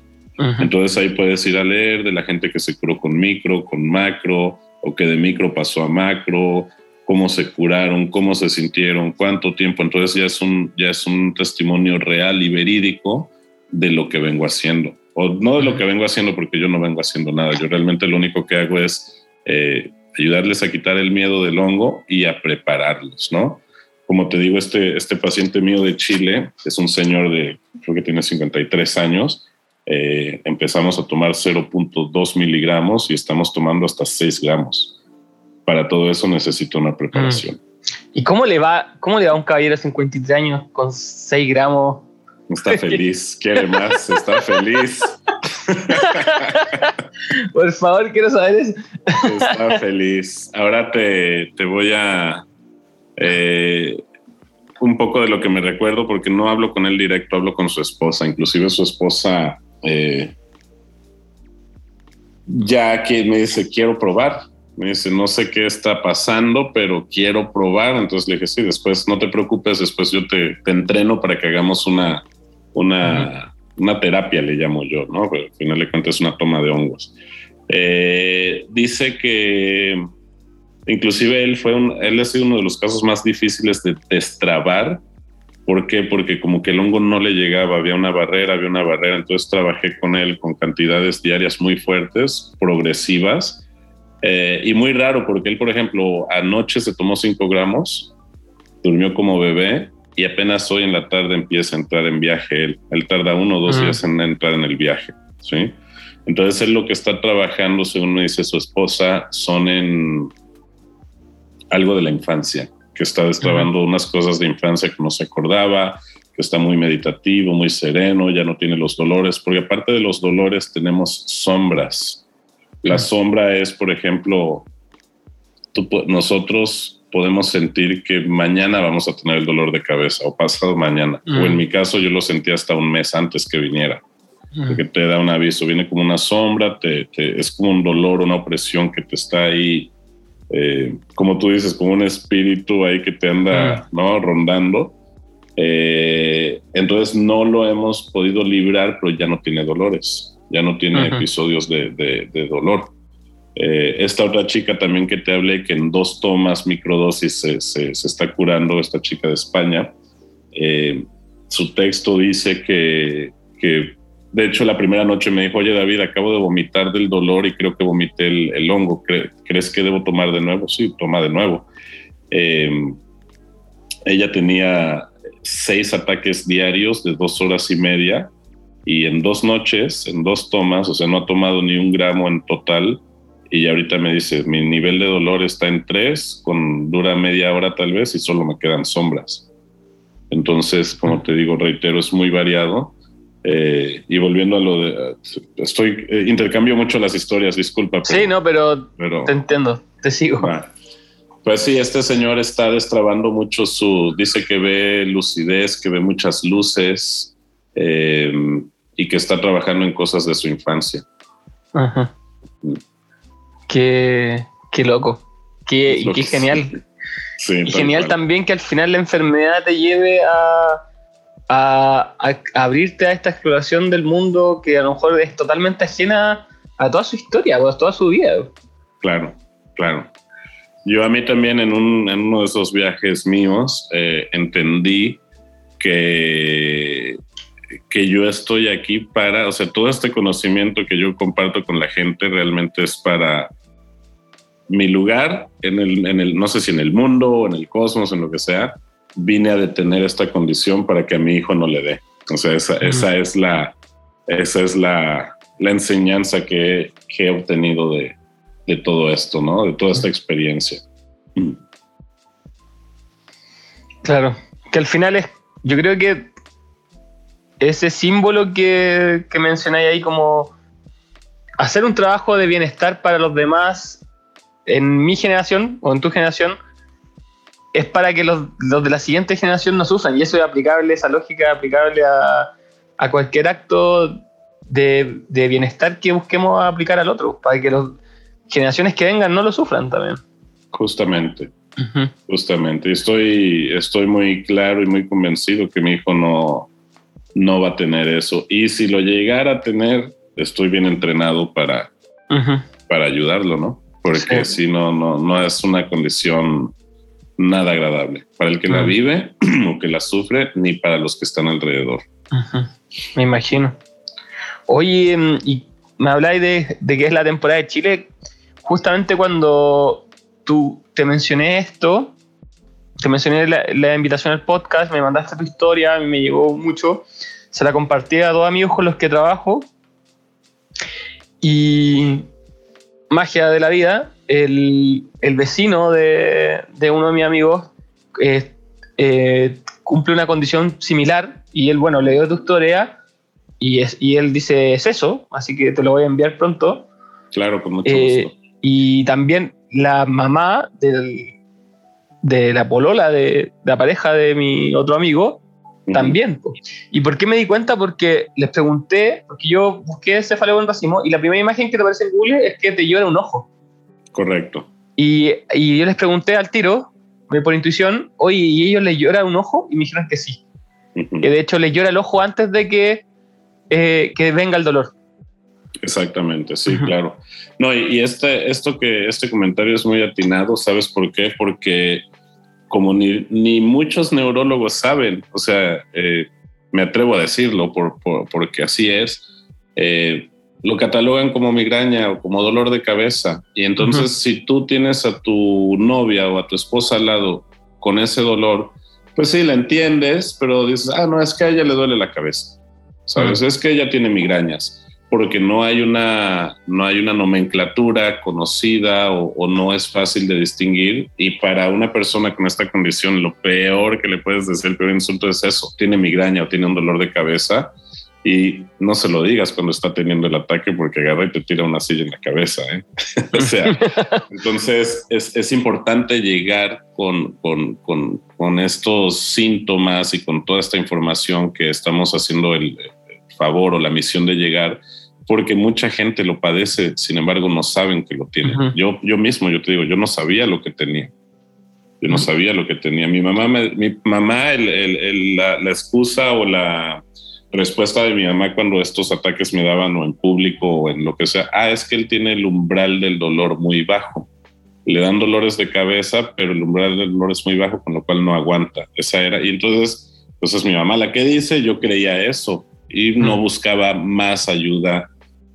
Entonces ahí puedes ir a leer de la gente que se curó con micro, con macro, o que de micro pasó a macro, cómo se curaron, cómo se sintieron, cuánto tiempo. Entonces ya es un, ya es un testimonio real y verídico de lo que vengo haciendo. O no de lo que vengo haciendo porque yo no vengo haciendo nada. Yo realmente lo único que hago es eh, ayudarles a quitar el miedo del hongo y a prepararlos, ¿no? Como te digo, este, este paciente mío de Chile es un señor de, creo que tiene 53 años. Eh, empezamos a tomar 0.2 miligramos y estamos tomando hasta 6 gramos. Para todo eso necesito una preparación. Mm. ¿Y cómo le va, cómo le va a un caballero de 53 años con 6 gramos Está feliz, quiere más, está feliz. Por favor, quiero saber eso. Está feliz. Ahora te, voy a... Eh, un poco de lo que me recuerdo, porque no hablo con él directo, hablo con su esposa. Inclusive su esposa eh, ya que me dice, quiero probar. Me dice, no sé qué está pasando, pero quiero probar. Entonces le dije, sí, después no te preocupes, después yo te, te entreno para que hagamos una, una, una terapia, le llamo yo, ¿no? Pero al final de cuentas es una toma de hongos. Eh, dice que inclusive él fue un, él ha sido uno de los casos más difíciles de destrabar. ¿Por qué? Porque como que el hongo no le llegaba, había una barrera, había una barrera, entonces trabajé con él con cantidades diarias muy fuertes, progresivas, eh, y muy raro porque él, por ejemplo, anoche se tomó 5 gramos, durmió como bebé, y apenas hoy en la tarde empieza a entrar en viaje él. Él tarda uno o dos días en entrar en el viaje, ¿sí? Entonces él lo que está trabajando, según me dice su esposa, son en algo de la infancia, que está destrabando unas cosas de infancia que no se acordaba, que está muy meditativo, muy sereno, ya no tiene los dolores, porque aparte de los dolores tenemos sombras. La sombra es, por ejemplo, nosotros podemos sentir que mañana vamos a tener el dolor de cabeza o pasado mañana. O en mm. mi caso yo lo sentí hasta un mes antes que viniera. porque te da un aviso, viene como una sombra, te, es como un dolor, una opresión que te está ahí, eh, como tú dices, como un espíritu ahí que te anda ¿no? rondando. Eh, entonces no lo hemos podido librar, pero ya no tiene dolores, ya no tiene episodios de, dolor. Eh, esta otra chica también que te hablé, que en dos tomas microdosis se, se, está curando, esta chica de España, su texto dice que, que de hecho, la primera noche me dijo, oye David, acabo de vomitar del dolor y creo que vomité el, hongo. ¿Crees que debo tomar de nuevo? Sí, toma de nuevo. Em, ella tenía seis ataques diarios de dos horas y media y en dos noches, en dos tomas, o sea, no ha tomado ni un gramo en total. Y ahorita me dice, mi nivel de dolor está en tres, con dura media hora tal vez y solo me quedan sombras. Entonces, como te digo, reitero, es muy variado eh, y volviendo a lo de. Estoy. Eh, intercambio mucho las historias, disculpa. sí, no, pero, te entiendo, te sigo. pues sí, este señor está destrabando mucho su. Dice que ve lucidez, que ve muchas luces eh, y que está trabajando en cosas de su infancia. Ajá. Qué, qué loco. Qué, qué genial. Sí, y genial también que al final la enfermedad te lleve a a, abrirte a esta exploración del mundo que a lo mejor es totalmente ajena a toda su historia, a toda su vida. Claro, claro. Yo a mí también en, uno de esos viajes míos eh, entendí que, que yo estoy aquí para, o sea, todo este conocimiento que yo comparto con la gente realmente es para mi lugar en el, en el no sé si en el mundo, en el cosmos, en lo que sea, vine a detener esta condición para que a mi hijo no le dé. O sea, esa, es la, esa es la, enseñanza que, he obtenido de, todo esto, ¿no? De toda esta experiencia. Claro, que al final es, yo creo que ese símbolo que, que mencionáis ahí como hacer un trabajo de bienestar para los demás en mi generación o en tu generación, es para que los, de la siguiente generación nos usan. Y eso es aplicable, esa lógica es aplicable a, cualquier acto de, bienestar que busquemos aplicar al otro, para que las generaciones que vengan no lo sufran también. Justamente. Justamente. Estoy, estoy muy claro y muy convencido que mi hijo no, no va a tener eso. Y si lo llegara a tener, estoy bien entrenado para, para ayudarlo, ¿no? Porque si no, no, no es una condición nada agradable para el que la vive o que la sufre, ni para los que están alrededor. Me imagino. Oye, em, y me habláis de, que es la temporada de Chile. Justamente cuando tú te mencioné esto, te mencioné la, invitación al podcast, me mandaste tu historia, me llegó mucho. Se la compartí a dos amigos con los que trabajo. Y magia de la vida, el, vecino de, uno de mis amigos eh, eh, cumple una condición similar y él, bueno, le dio tu historia y, es, y él dice, es eso, así que te lo voy a enviar pronto. Claro, con mucho eh, gusto. Y también la mamá de la polola de, la pareja de mi otro amigo, también. ¿Y por qué me di cuenta? Porque les pregunté, porque yo busqué cefaleo en racimo y la primera imagen que te aparece en Google es que te llora un ojo. Correcto. Y, y, yo les pregunté al tiro, por intuición, oye, ¿y ellos les llora un ojo? Y me dijeron que sí. Que de hecho les llora el ojo antes de que, eh, que venga el dolor. Exactamente, sí, claro. No, y, este, esto que, este comentario es muy atinado, ¿sabes por qué? Porque como ni, ni muchos neurólogos saben, o sea, eh, me atrevo a decirlo por, porque así es, eh, lo catalogan como migraña o como dolor de cabeza. Y entonces si tú tienes a tu novia o a tu esposa al lado con ese dolor, pues sí, la entiendes, pero dices, ah, no, es que a ella le duele la cabeza. ¿Sabes? Es que ella tiene migrañas porque no hay una, no hay una nomenclatura conocida o, o, no es fácil de distinguir. Y para una persona con esta condición, lo peor que le puedes decir, el peor insulto es eso, tiene migraña o tiene un dolor de cabeza y no se lo digas cuando está teniendo el ataque porque agarra y te tira una silla en la cabeza. ¿eh? o sea, entonces es, es, importante llegar con, con, con, con, estos síntomas y con toda esta información que estamos haciendo el, pavor o la misión de llegar, porque mucha gente lo padece, sin embargo no saben que lo tienen. yo, yo mismo, yo te digo, yo no sabía lo que tenía. Yo no sabía lo que tenía. Mi mamá, mi mamá la, la, excusa o la respuesta de mi mamá cuando estos ataques me daban o en público o en lo que sea, ah, es que él tiene el umbral del dolor muy bajo. Le dan dolores de cabeza, pero el umbral del dolor es muy bajo, con lo cual no aguanta. Esa era. Y entonces, pues es mi mamá la que dice, yo creía eso y no buscaba más ayuda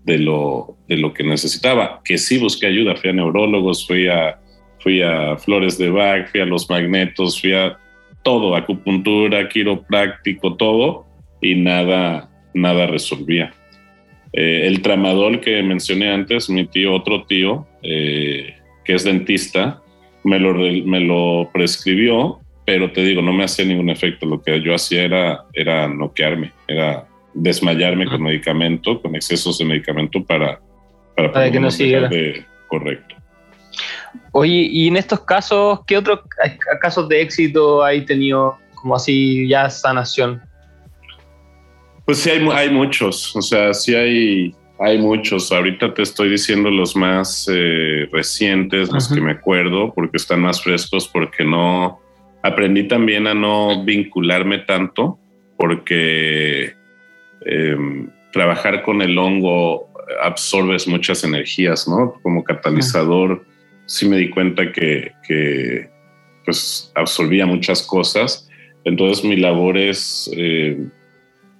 de lo, de lo que necesitaba. Que sí busqué ayuda, fui a neurólogos, fui a fui a Flores de Bach, fui a los magnetos, fui a todo, acupuntura, quiropráctico, todo, y nada, nada resolvía. Eh, el tramadol que mencioné antes, mi tío, otro tío, eh, que es dentista, me lo, me lo prescribió, pero te digo, no me hacía ningún efecto. Lo que yo hacía era, era noquearme, era desmayarme con medicamento, con excesos de medicamento para, para, que no siga. correcto. Oye, y en estos casos, ¿qué otros casos de éxito hay tenido como así ya sanación? Pues sí, hay, hay muchos, o sea, sí hay, hay muchos. Ahorita te estoy diciendo los más eh, recientes, los que me acuerdo, porque están más frescos, porque no aprendí también a no vincularme tanto, porque em, trabajar con el hongo absorbes muchas energías, ¿no? Como catalizador sí me di cuenta que, que pues absorbía muchas cosas. Entonces mi labor es eh,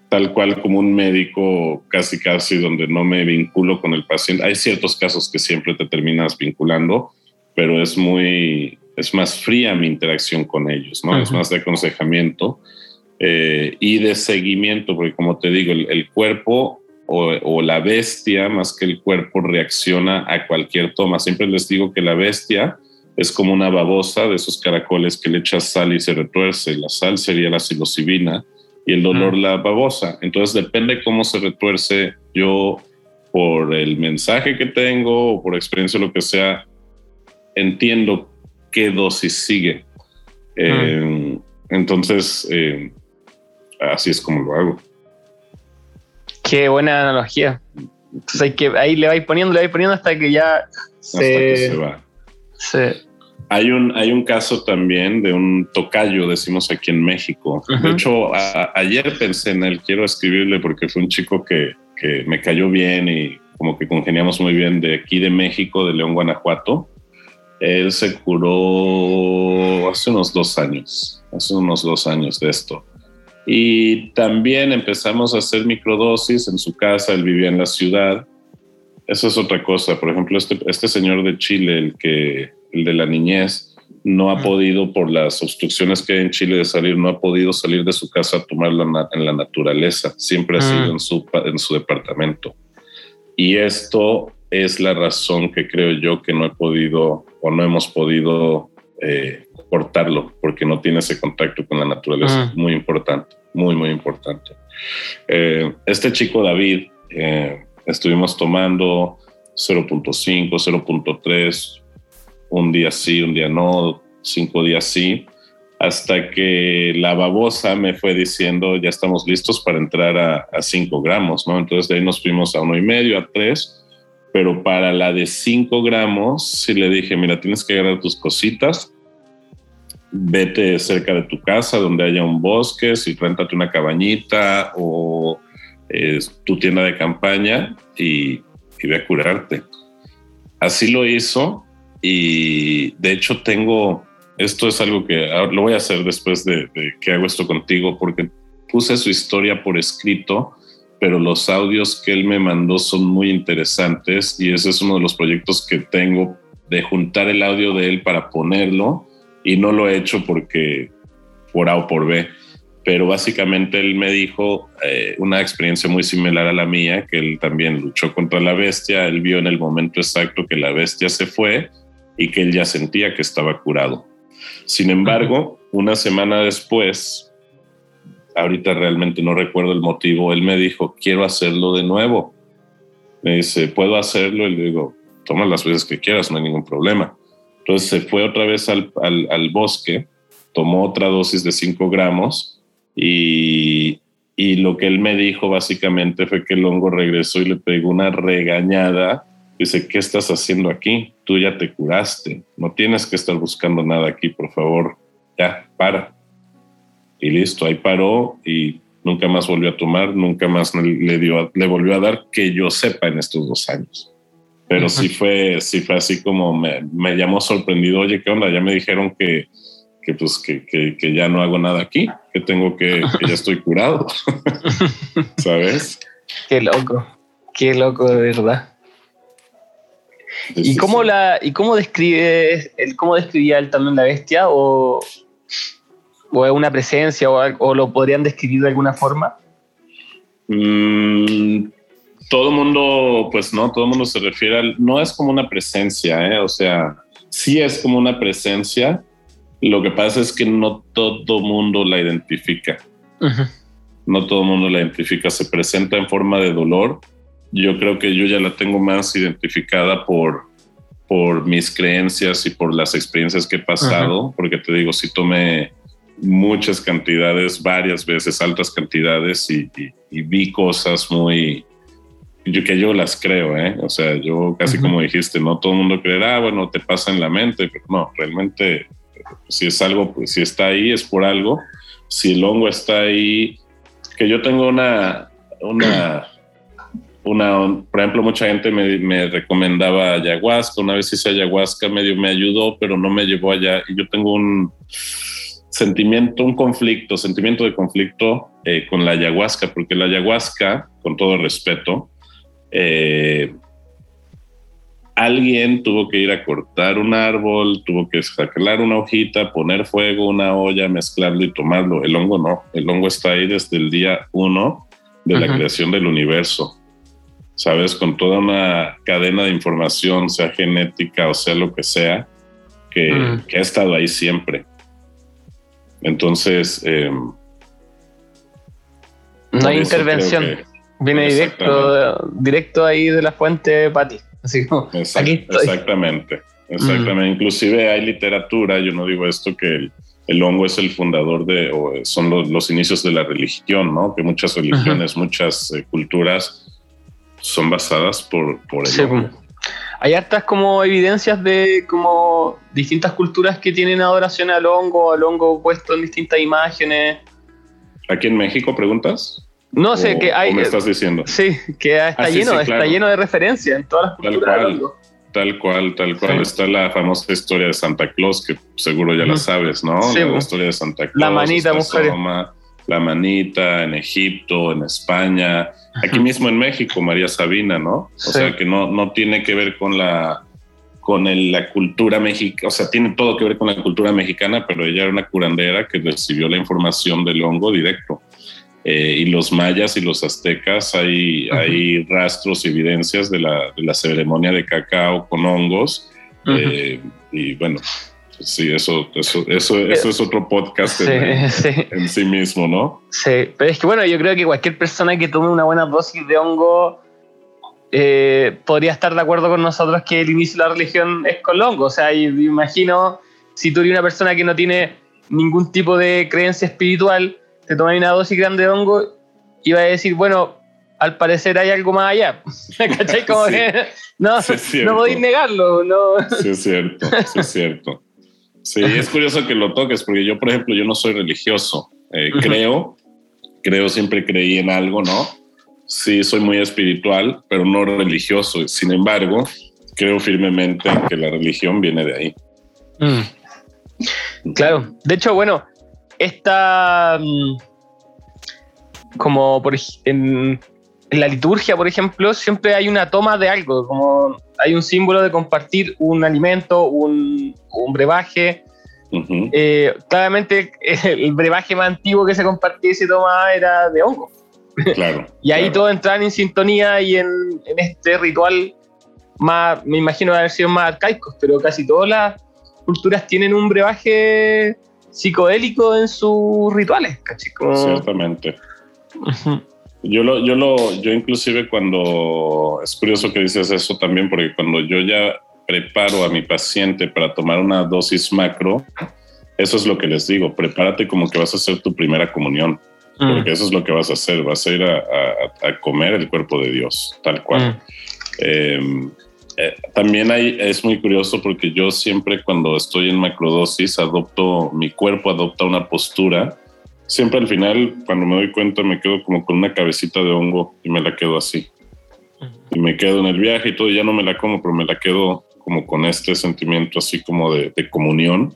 tal cual como un médico, casi casi donde no me vinculo con el paciente. Hay ciertos casos que siempre te terminas vinculando, pero es muy, es más fría mi interacción con ellos, ¿no? Es más de aconsejamiento eh, y de seguimiento, porque como te digo, el cuerpo o, la bestia, más que el cuerpo, reacciona a cualquier toma. Siempre les digo que la bestia es como una babosa de esos caracoles que le echas sal y se retuerce. La sal sería la psilocibina y el dolor la babosa. Entonces depende cómo se retuerce. Yo, por el mensaje que tengo o por experiencia o lo que sea, entiendo qué dosis sigue. Eh, entonces, eh, así es como lo hago. Qué buena analogía. Entonces hay que, ahí le vais poniendo, le vais poniendo hasta que ya se, va. Hay un, hay un caso también de un tocayo, decimos aquí en México. De hecho, ayer pensé en él, quiero escribirle porque fue un chico que, que, me cayó bien y como que congeniamos muy bien de aquí de México, de León, Guanajuato. Él se curó hace unos dos años, hace unos dos años de esto. Y también empezamos a hacer microdosis en su casa, él vivía en la ciudad. Eso es otra cosa. Por ejemplo, este, este señor de Chile, el, que, el de la niñez, no ha podido, por las obstrucciones que hay en Chile de salir, no ha podido salir de su casa a tomarla en la naturaleza. Siempre ha sido en su, en su departamento. Y esto es la razón que creo yo que no he podido o no hemos podido eh, cortarlo porque no tiene ese contacto con la naturaleza. Muy importante, muy, muy importante. Eh, este chico David, eh, estuvimos tomando 0.5, 0.3, un día sí, un día no, cinco días sí, hasta que la babosa me fue diciendo, ya estamos listos para entrar a 5 gramos, ¿no? Entonces de ahí nos fuimos a uno y medio, a 3, pero para la de 5 gramos sí le dije, mira, tienes que agarrar tus cositas, vete cerca de tu casa donde haya un bosque, si réntate una cabañita o tu tienda de campaña y, ve a curarte. Así lo hizo y de hecho tengo, esto es algo que lo voy a hacer después de, de que hago esto contigo porque puse su historia por escrito pero los audios que él me mandó son muy interesantes y ese es uno de los proyectos que tengo de juntar el audio de él para ponerlo y no lo he hecho porque por A o por B, pero básicamente él me dijo eh, una experiencia muy similar a la mía, que él también luchó contra la bestia, él vio en el momento exacto que la bestia se fue y que él ya sentía que estaba curado. Sin embargo, una semana después, ahorita realmente no recuerdo el motivo, él me dijo, quiero hacerlo de nuevo. Me dice, ¿puedo hacerlo? Y le digo, toma las veces que quieras, no hay ningún problema. Entonces se fue otra vez al, bosque, tomó otra dosis de 5 gramos y lo que él me dijo básicamente fue que el hongo regresó y le pegó una regañada. Dice, ¿qué estás haciendo aquí? Tú ya te curaste. No tienes que estar buscando nada aquí, por favor. Ya, para. Y listo, ahí paró y nunca más volvió a tomar, nunca más le volvió a dar que yo sepa en estos dos años. Pero sí fue, sí fue así como me, me llamó sorprendido. Oye, ¿qué onda? Ya me dijeron que, que pues que, que, ya no hago nada aquí, que tengo que, que ya estoy curado. ¿Sabes? Qué loco, qué loco de verdad. ¿Y cómo, la, ¿Y cómo describe el, cómo describía él también la bestia? ¿O, o es una presencia o, o, lo podrían describir de alguna forma? Mm, todo mundo, pues no, todo mundo se refiere al, no es como una presencia, ¿eh? o sea, sí es como una presencia, lo que pasa es que no todo mundo la identifica. No todo mundo la identifica. Se presenta en forma de dolor. Yo creo que yo ya la tengo más identificada por, por mis creencias y por las experiencias que he pasado, porque te digo, si tomé muchas cantidades, varias veces, altas cantidades y, vi cosas muy, yo que yo las creo, ¿eh? O sea, yo casi como dijiste, no todo el mundo creerá, ah, bueno, te pasa en la mente, pero no, realmente si es algo, pues si está ahí es por algo. Si el hongo está ahí, que yo tengo una, una, una, por ejemplo, mucha gente me, me recomendaba ayahuasca. Una vez hice ayahuasca, medio me ayudó, pero no me llevó allá. Y yo tengo un sentimiento, un conflicto, sentimiento de conflicto eh, con la ayahuasca, porque la ayahuasca, con todo respeto, eh, alguien tuvo que ir a cortar un árbol, tuvo que sacar una hojita, poner fuego, una olla, mezclarlo y tomarlo. El hongo no, el hongo está ahí desde el día uno de la creación del universo. Sabes, con toda una cadena de información, sea genética o sea lo que sea, que, ha estado ahí siempre. Entonces, em, no hay intervención. Viene directo, directo ahí de la fuente para ti. Exactamente, exactamente. Inclusive hay literatura, yo no digo esto, que el, hongo es el fundador de, o son los, inicios de la religión, ¿no? Que muchas religiones, muchas eh, culturas son basadas por, por el hongo. Hay hartas como evidencias de como distintas culturas que tienen adoración al hongo, al hongo puesto en distintas imágenes. ¿Aquí en México preguntas? No sé, que hay. me estás diciendo? Sí, que está, ah, lleno, está lleno de referencias en todas las culturas. Tal cual, tal cual, tal cual. Está la famosa historia de Santa Claus, que seguro ya la sabes, ¿no? la, historia de Santa Claus. La manita, mujer. la manita en Egipto, en España, aquí mismo en México, María Sabina, ¿no? O sea, que no, no tiene que ver con la con la cultura mexicana, o sea, tiene todo que ver con la cultura mexicana, pero ella era una curandera que recibió la información del hongo directo. Eh, y los mayas y los aztecas hay, hay rastros y evidencias de la, de la, ceremonia de cacao con hongos. Eh, y bueno, sí, eso, eso, eso, eso es otro podcast en, sí. mismo, ¿no? Sí, pero es que bueno, yo creo que cualquier persona que tome una buena dosis de hongo eh, podría estar de acuerdo con nosotros que el inicio de la religión es con hongo. O sea, yo imagino si tú eres una persona que no tiene ningún tipo de creencia espiritual, te tomas una dosis grande de hongo y vas a decir, bueno, al parecer hay algo más allá. ¿Cachai? Como que no, no podéis negarlo. No. Sí, es cierto, sí, es cierto. Sí, es curioso que lo toques, porque yo, por ejemplo, yo no soy religioso. Eh, creo, creo, siempre creí en algo, ¿no? Sí, soy muy espiritual, pero no religioso. Sin embargo, creo firmemente que la religión viene de ahí. Mm. Claro, de hecho, bueno, esta, mm, como por, en, en, la liturgia, por ejemplo, siempre hay una toma de algo, como hay un símbolo de compartir un alimento, un, un brebaje. Eh, claramente el brebaje más antiguo que se compartía y se tomaba era de hongo. Claro, y ahí todo entra en sintonía y en, en, este ritual más, me imagino haber sido más arcaicos, pero casi todas las culturas tienen un brebaje psicodélico en sus rituales, Ciertamente. Yo lo, yo lo, yo inclusive cuando es curioso que dices eso también, porque cuando yo ya preparo a mi paciente para tomar una dosis macro, eso es lo que les digo, prepárate como que vas a hacer tu primera comunión. Mm. Porque eso es lo que vas a hacer, vas a ir a, comer el cuerpo de Dios, tal cual. Mm. Em, eh, también hay, es muy curioso porque yo siempre cuando estoy en macrodosis adopto, mi cuerpo adopta una postura. Siempre al final, cuando me doy cuenta, me quedo como con una cabecita de hongo y me la quedo así. Y me quedo en el viaje y todo, ya no me la como, pero me la quedo como con este sentimiento así como de, comunión.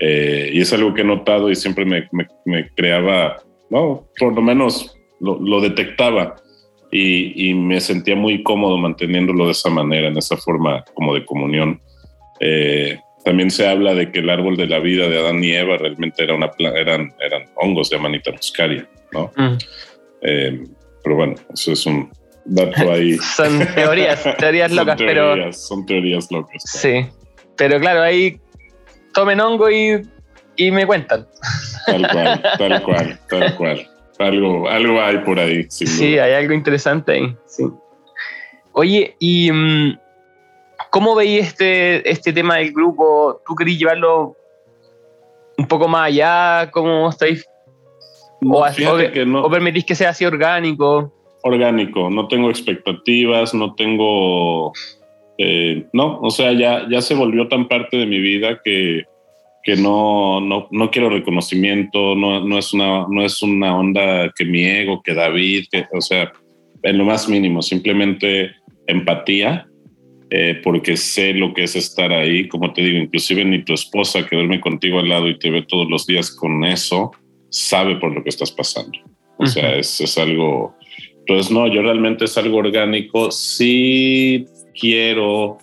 Eh, y es algo que he notado y siempre me, me, creaba, no, por lo menos lo, lo detectaba y, me sentía muy cómodo manteniéndolo de esa manera, en esa forma como de comunión. Eh, también se habla de que el árbol de la vida de Adán y Eva realmente era una eran, eran hongos de Amanita muscaria, ¿no? Mm. Eh, pero bueno, eso es un dato ahí. son teorías, teorías locas, pero... Son teorías locas. Sí, pero claro, ahí tomen hongo y, y me cuentan. Tal cual, tal cual, tal cual. Algo, algo hay por ahí. sí, hay algo interesante ahí. Sí. Oye, ¿y mm, cómo veis este, este tema del grupo? ¿Tú querés llevarlo un poco más allá? ¿Cómo estáis? o, no, permitís que sea así orgánico? Orgánico, no tengo expectativas, no tengo... Eh, no, o sea, ya, ya se volvió tan parte de mi vida que que no, no, no quiero reconocimiento, no, no, es una, no es una onda que mi ego, que David, que, o sea, en lo más mínimo, simplemente empatía, eh, porque sé lo que es estar ahí, como te digo, inclusive ni tu esposa que duerme contigo al lado y te ve todos los días con eso, sabe por lo que estás pasando. O sea, es, es algo... Entonces, no, yo realmente es algo orgánico. Sí quiero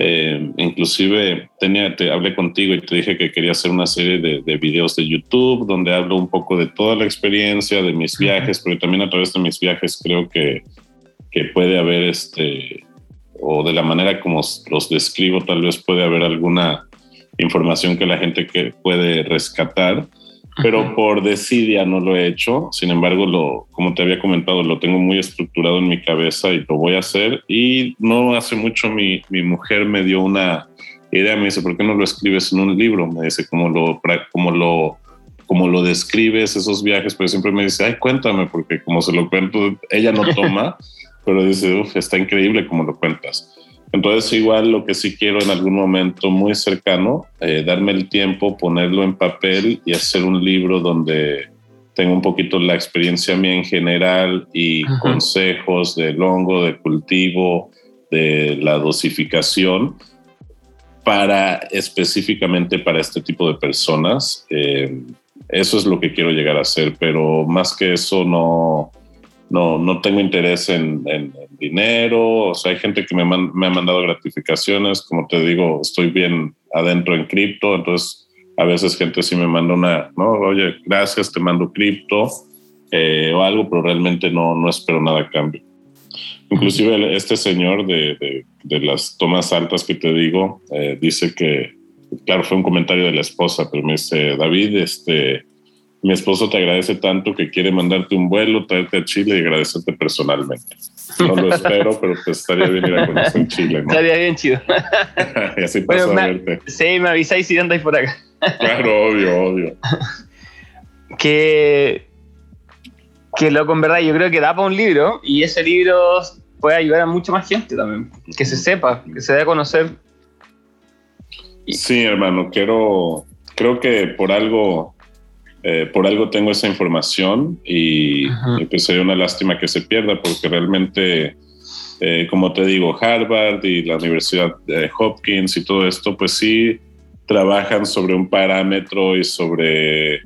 eh, inclusive tenía, te hablé contigo y te dije que quería hacer una serie de, de, videos de YouTube donde hablo un poco de toda la experiencia, de mis viajes, pero también a través de mis viajes creo que, que puede haber este, o de la manera como los describo, tal vez puede haber alguna información que la gente que puede rescatar pero por desidia no lo he hecho. Sin embargo, lo, como te había comentado, lo tengo muy estructurado en mi cabeza y lo voy a hacer. Y no hace mucho mi, mi mujer me dio una idea, me dice, ¿por qué no lo escribes en un libro? Me dice, ¿cómo lo, cómo lo, cómo lo describes esos viajes? Pero siempre me dice, ay, cuéntame, porque como se lo cuento, ella no toma, pero dice, uff, está increíble como lo cuentas. Entonces, igual lo que sí quiero en algún momento muy cercano, eh, darme el tiempo, ponerlo en papel y hacer un libro donde tenga un poquito la experiencia mía en general y consejos del hongo, de cultivo, de la dosificación para específicamente para este tipo de personas. Eh, eso es lo que quiero llegar a hacer, pero más que eso no, no, no tengo interés en, dinero, o sea, hay gente que me, me, ha mandado gratificaciones, como te digo, estoy bien adentro en cripto, entonces a veces gente sí me manda una, no, oye, gracias, te mando cripto eh, o algo, pero realmente no, no espero nada a cambio. Inclusive este señor de, de, las tomas altas que te digo, eh, dice que, claro, fue un comentario de la esposa, pero me dice, David, este, mi esposo te agradece tanto que quiere mandarte un vuelo, traerte a Chile y agradecerte personalmente. No lo espero, pero te estaría bien ir a conocer Chile. ¿no? Estaría bien chido. y así paso a verte. Sí, me avisáis si andáis por acá. claro, obvio, obvio. Que, que loco, en verdad, yo creo que da para un libro y ese libro puede ayudar a mucha más gente también. Que se sepa, que se dé a conocer. Sí, hermano, quiero, creo que por algo eh, por algo tengo esa información y, pues sería una lástima que se pierda porque realmente, eh, como te digo, Harvard y la Universidad de Hopkins y todo esto, pues sí trabajan sobre un parámetro y sobre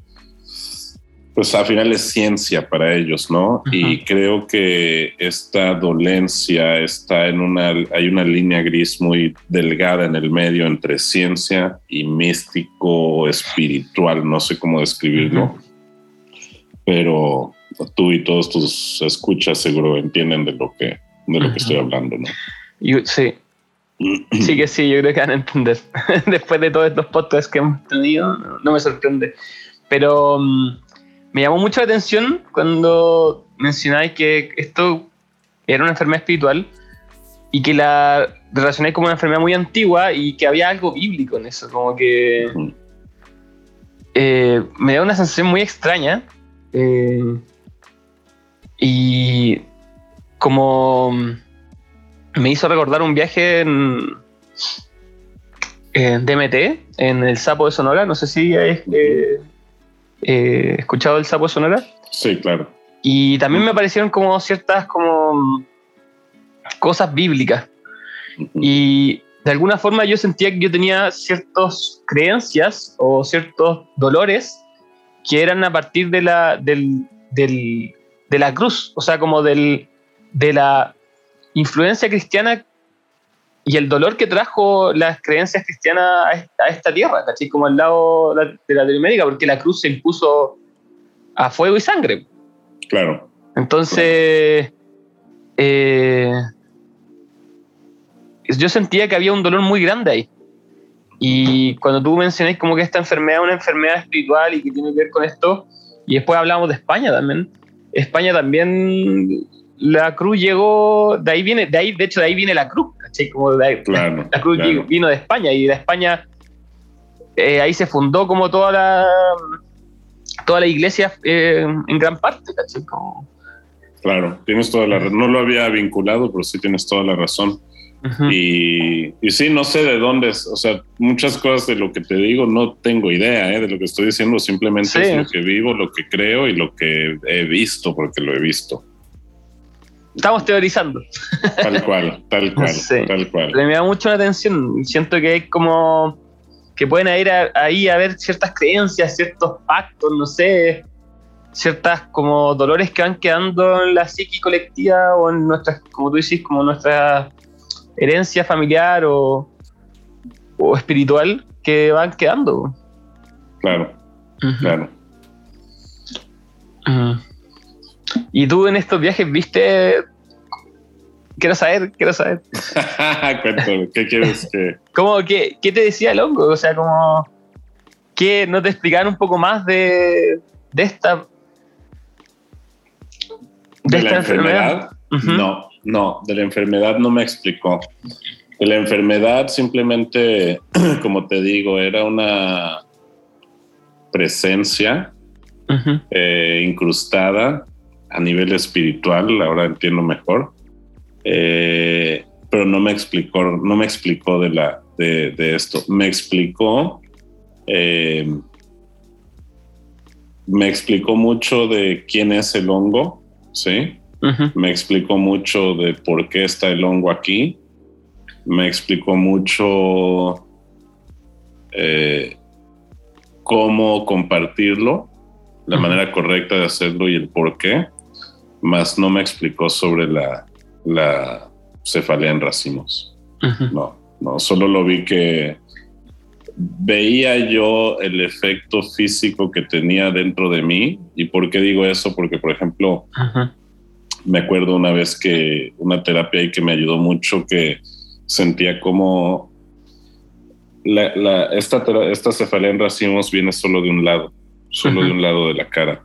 pues al final es ciencia para ellos, ¿no? Y creo que esta dolencia está en una, hay una línea gris muy delgada en el medio entre ciencia y místico, espiritual, no sé cómo describirlo, pero tú y todos tus escuchas seguro entienden de lo que, de lo que estoy hablando, ¿no? sí. sí que sí, yo creo que van a entender. Después de todos estos podcasts que hemos tenido, no, me sorprende. Pero... Mm, me llamó mucho la atención cuando mencionáis que esto era una enfermedad espiritual y que la relacionáis como una enfermedad muy antigua y que había algo bíblico en eso, como que eh, me da una sensación muy extraña Eh, y como me hizo recordar un viaje en, DMT, en el Sapo de Sonora. No sé si has eh, eh, escuchado el Sapo Sonora. Sí, claro. Y también me parecieron como ciertas como cosas bíblicas. Y de alguna forma yo sentía que yo tenía ciertas creencias o ciertos dolores que eran a partir de la, del, del, de la cruz, o sea, como del, de la influencia cristiana y el dolor que trajo las creencias cristianas a esta, tierra, ¿cachai? Como al lado de Latinoamérica, porque la cruz se impuso a fuego y sangre. Claro. Entonces, eh, yo sentía que había un dolor muy grande ahí. Y cuando tú mencionas como que esta enfermedad es una enfermedad espiritual y que tiene que ver con esto, y después hablamos de España también. España también, la cruz llegó, de ahí viene, de ahí, de hecho de ahí viene la cruz, ¿cachai? Como de la cruz vino de España y de España eh, ahí se fundó como toda la toda la iglesia eh, en gran parte, ¿cachai? Claro, tienes toda la razón. No lo había vinculado, pero sí tienes toda la razón y, y, sí, no sé de dónde, es, o sea, muchas cosas de lo que te digo no tengo idea ¿eh? de lo que estoy diciendo, simplemente es lo que vivo, lo que creo y lo que he visto, porque lo he visto. Estamos teorizando. Tal cual, tal cual, tal cual. Me da mucho la atención, siento que hay como que pueden ir ahí a ver ciertas creencias, ciertos pactos, no sé, ciertas como dolores que van quedando en la psique colectiva o en nuestras, como tú dices, como nuestras herencia familiar o, espiritual que van quedando. Claro, claro. ¿Y tú en estos viajes viste? Quiero saber, quiero saber. Cuéntame, ¿qué quieres que...? ¿Cómo, qué, ¿Qué te decía el hongo? O sea, como... ¿Qué, ¿No te explicaron un poco más de, de esta... De, esta enfermedad? No, no, de la enfermedad no me explicó. De la enfermedad simplemente, como te digo, era una presencia eh, incrustada a nivel espiritual, ahora entiendo mejor, eh, pero no me explicó, no me explicó de, la, de, esto. Me explicó, eh, me explicó mucho de quién es el hongo, ¿sí? Me explicó mucho de por qué está el hongo aquí. Me explicó mucho eh, cómo compartirlo, la manera correcta de hacerlo y el por qué. Más no me explicó sobre la, la cefalea en racimos. No, no, solo lo vi que veía yo el efecto físico que tenía dentro de mí. ¿Y por qué digo eso? Porque, por ejemplo, me acuerdo una vez que una terapia ahí que me ayudó mucho, que sentía como la, esta, esta cefalea en racimos viene solo de un lado, solo de un lado de la cara.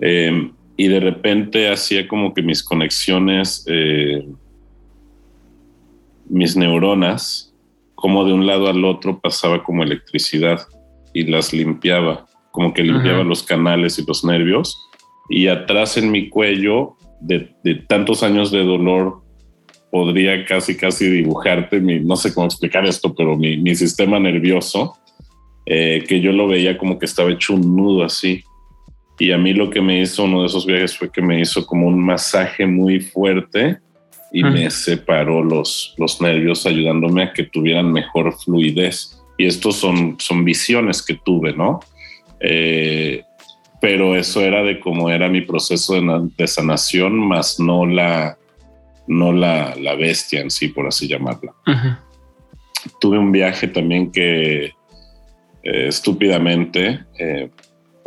Em, y de repente hacía como que mis conexiones, eh, mis neuronas, como de un lado al otro pasaba como electricidad y las limpiaba, como que limpiaba los canales y los nervios. Y atrás en mi cuello de, tantos años de dolor, podría casi, casi dibujarte, mi, no sé cómo explicar esto, pero mi, sistema nervioso, eh, que yo lo veía como que estaba hecho un nudo así. Y a mí lo que me hizo uno de esos viajes fue que me hizo como un masaje muy fuerte y me separó los, los nervios ayudándome a que tuvieran mejor fluidez. Y estos son, son visiones que tuve, ¿no? Eh, pero eso era de cómo era mi proceso de, sanación, más no la, no la, la, bestia en sí, por así llamarla. Tuve un viaje también que eh, estúpidamente, eh,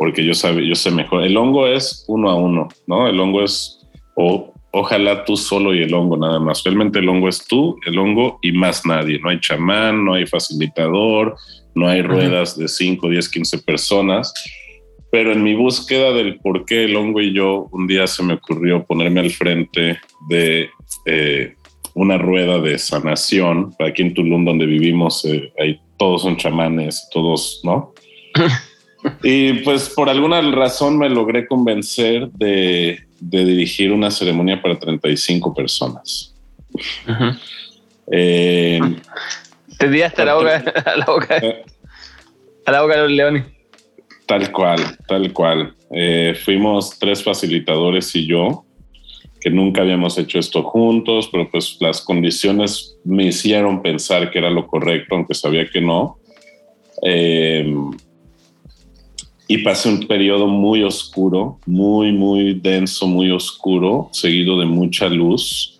porque yo, sabe, yo sé mejor, el hongo es uno a uno, ¿no? El hongo es, o ojalá tú solo y el hongo nada más. Realmente el hongo es tú, el hongo y más nadie. No hay chamán, no hay facilitador, no hay ruedas de 5, 10, 15 personas pero en mi búsqueda del por qué el hongo y yo, un día se me ocurrió ponerme al frente de eh, una rueda de sanación. Aquí en Tulum, donde vivimos, eh, ahí todos son chamanes, todos, ¿no? Y pues por alguna razón me logré convencer de, dirigir una ceremonia para 35 personas. Eh, Te di hasta la boca, a la boca, a la boca de los leones. Tal cual, tal cual. Eh, fuimos tres facilitadores y yo, que nunca habíamos hecho esto juntos, pero pues las condiciones me hicieron pensar que era lo correcto, aunque sabía que no. Eh, y pasé un periodo muy oscuro, muy, muy denso, muy oscuro, seguido de mucha luz,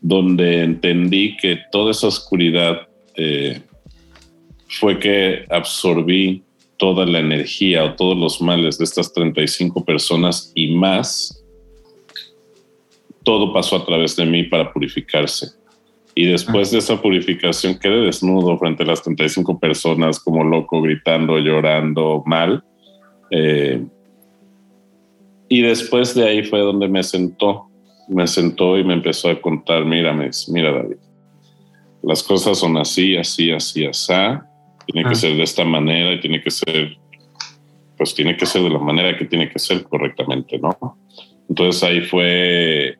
donde entendí que toda esa oscuridad eh, fue que absorbí toda la energía o todos los males de estas 35 personas y más, todo pasó a través de mí para purificarse. Y después de esa purificación quedé desnudo frente a las 35 personas como loco, gritando, llorando, mal. Eh, y después de ahí fue donde me sentó, me sentó y me empezó a contar, mira, mira David, las cosas son así, así, así, así, tiene que ser de esta manera y tiene que ser, pues tiene que ser de la manera que tiene que ser correctamente, ¿no? Entonces ahí fue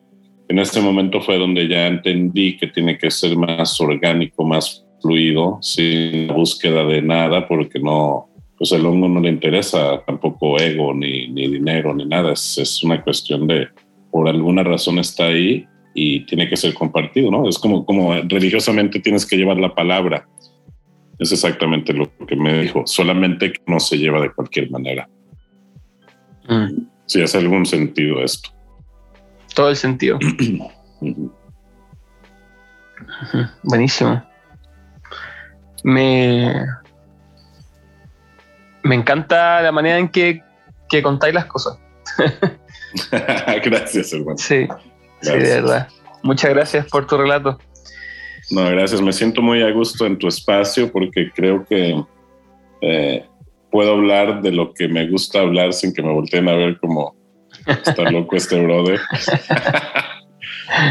en este momento fue donde ya entendí que tiene que ser más orgánico, más fluido, sin búsqueda de nada, porque no, pues el hongo no le interesa tampoco ego, ni, ni dinero, ni nada. Es, es, una cuestión de, por alguna razón está ahí y tiene que ser compartido, ¿no? Es como, como religiosamente tienes que llevar la palabra. Es exactamente lo que me dijo, solamente que no se lleva de cualquier manera. Mm. Si hace algún sentido esto. Todo el sentido. Buenísimo. Me, me encanta la manera en que, que contáis las cosas. gracias, hermano. Sí, sí, de verdad. Muchas gracias por tu relato. No, gracias. Me siento muy a gusto en tu espacio porque creo que eh, puedo hablar de lo que me gusta hablar sin que me volteen a ver como Está loco este brother.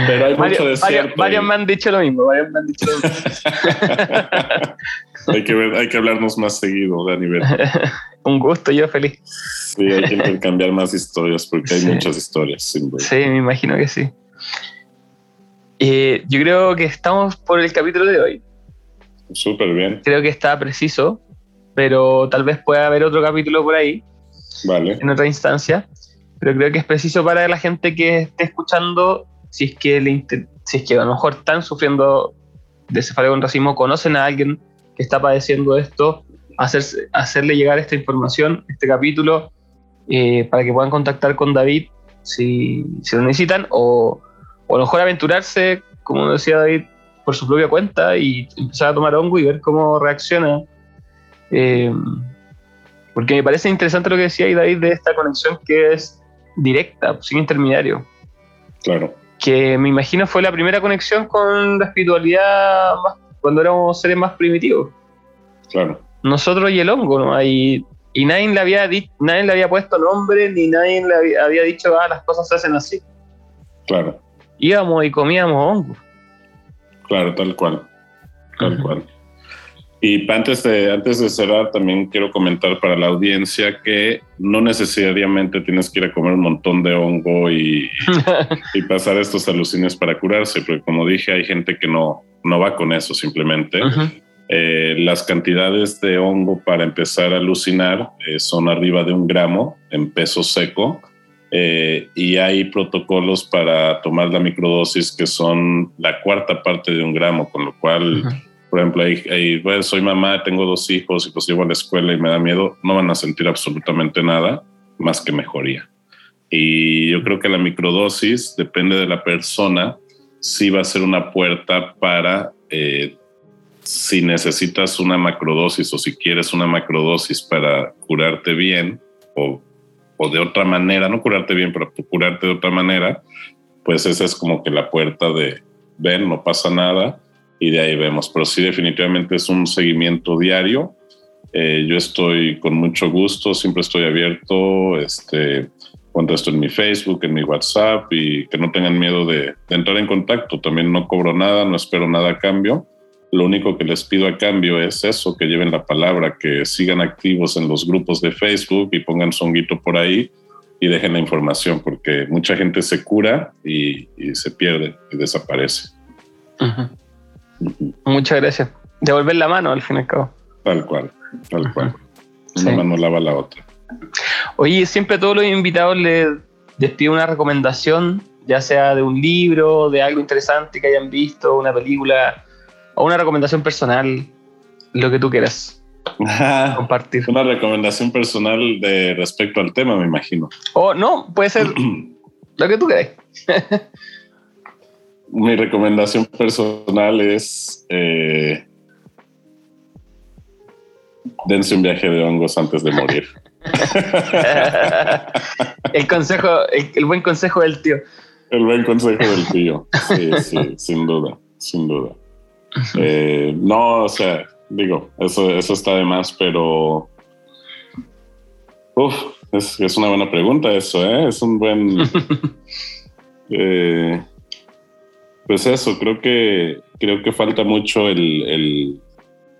Pero hay mucho de cierto. Varios, me han dicho lo mismo. Varios me han dicho lo mismo. hay, que ver, hay que hablarnos más seguido, Dani. Un gusto, yo feliz. Sí, hay que intercambiar más historias porque hay muchas historias. sí, me imagino que sí. Eh, yo creo que estamos por el capítulo de hoy. Súper bien. Creo que está preciso, pero tal vez pueda haber otro capítulo por ahí. Vale. En otra instancia pero creo que es preciso para la gente que esté escuchando, si es que, le si es que a lo mejor están sufriendo de cefalea con racismo, conocen a alguien está padeciendo esto, hacer, hacerle llegar esta información, este capítulo, eh, para que puedan contactar con David si, si lo necesitan, o, o, a lo mejor aventurarse, como decía David, por su propia cuenta y empezar a tomar hongo y ver cómo reacciona. Eh, porque me parece interesante lo que decía David de esta conexión que es directa, sin intermediario. Claro. Que me imagino fue la primera conexión con la espiritualidad cuando éramos seres más primitivos. Claro. Nosotros y el hongo, ¿no? Y, y nadie, le había nadie le había puesto nombre, ni nadie le había, dicho, ah, las cosas se hacen así. Claro. Íbamos y comíamos hongo. Claro, tal cual. Tal cual. Y antes de, antes de cerrar, también quiero comentar para la audiencia que no necesariamente tienes que ir a comer un montón de hongo y, y pasar estos alucines para curarse, porque como dije, hay gente que no, no va con eso simplemente. Eh, las cantidades de hongo para empezar a alucinar eh, son arriba de un gramo en peso seco. Eh, y hay protocolos para tomar la microdosis que son la cuarta parte de un gramo, con lo cual por ejemplo, ahí, soy mamá, tengo dos hijos y pues llevo a la escuela y me da miedo, no van a sentir absolutamente nada más que mejoría. Y yo creo que la microdosis, depende de la persona, sí va a ser una puerta para eh, si necesitas una macrodosis o si quieres una macrodosis para curarte bien o, o de otra manera, no curarte bien, pero curarte de otra manera, pues esa es como que la puerta de, ven, no pasa nada, y de ahí vemos. Pero sí, definitivamente es un seguimiento diario. Eh, yo estoy con mucho gusto, siempre estoy abierto, este, contesto en mi Facebook, en mi WhatsApp y que no tengan miedo de, entrar en contacto. También no cobro nada, no espero nada a cambio. Lo único que les pido a cambio es eso, que lleven la palabra, que sigan activos en los grupos de Facebook y pongan su honguito por ahí y dejen la información, porque mucha gente se cura y, se pierde y desaparece. Muchas gracias. Devolver la mano, al fin y al cabo. Tal cual, tal cual. Una mano lava la otra. Oye, siempre a todos los invitados les, les pido una recomendación, ya sea de un libro, de algo interesante que hayan visto, una película o una recomendación personal, lo que tú quieras compartir. Una recomendación personal de respecto al tema, me imagino. O no, puede ser lo que tú quieras. Mi recomendación personal es eh, dense un viaje de hongos antes de morir. el consejo, el, buen consejo del tío. El buen consejo del tío. Sí, sí, sin duda, sin duda. Eh, no, o sea, digo, eso, eso está de más, pero. Uf, es, una buena pregunta eso, ¿eh? Es un buen. Eh, pues eso, creo que creo que falta mucho el,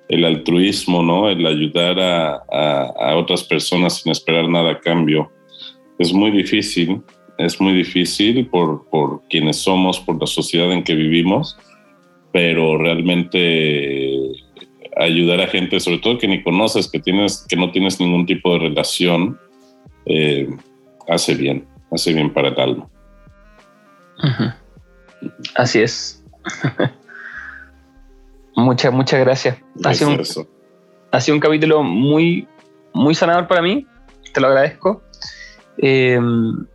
altruismo, ¿no? El ayudar a, otras personas sin esperar nada a cambio. Es muy difícil, es muy difícil por, por quienes somos, por la sociedad en que vivimos pero realmente ayudar a gente, sobre todo que ni conoces, que, tienes, que no tienes ningún tipo de relación, eh, hace bien, hace bien para el alma. Así es. muchas, muchas gracias. Ha sido, un, ha sido, un, capítulo muy, muy sanador para mí. Te lo agradezco. Eh,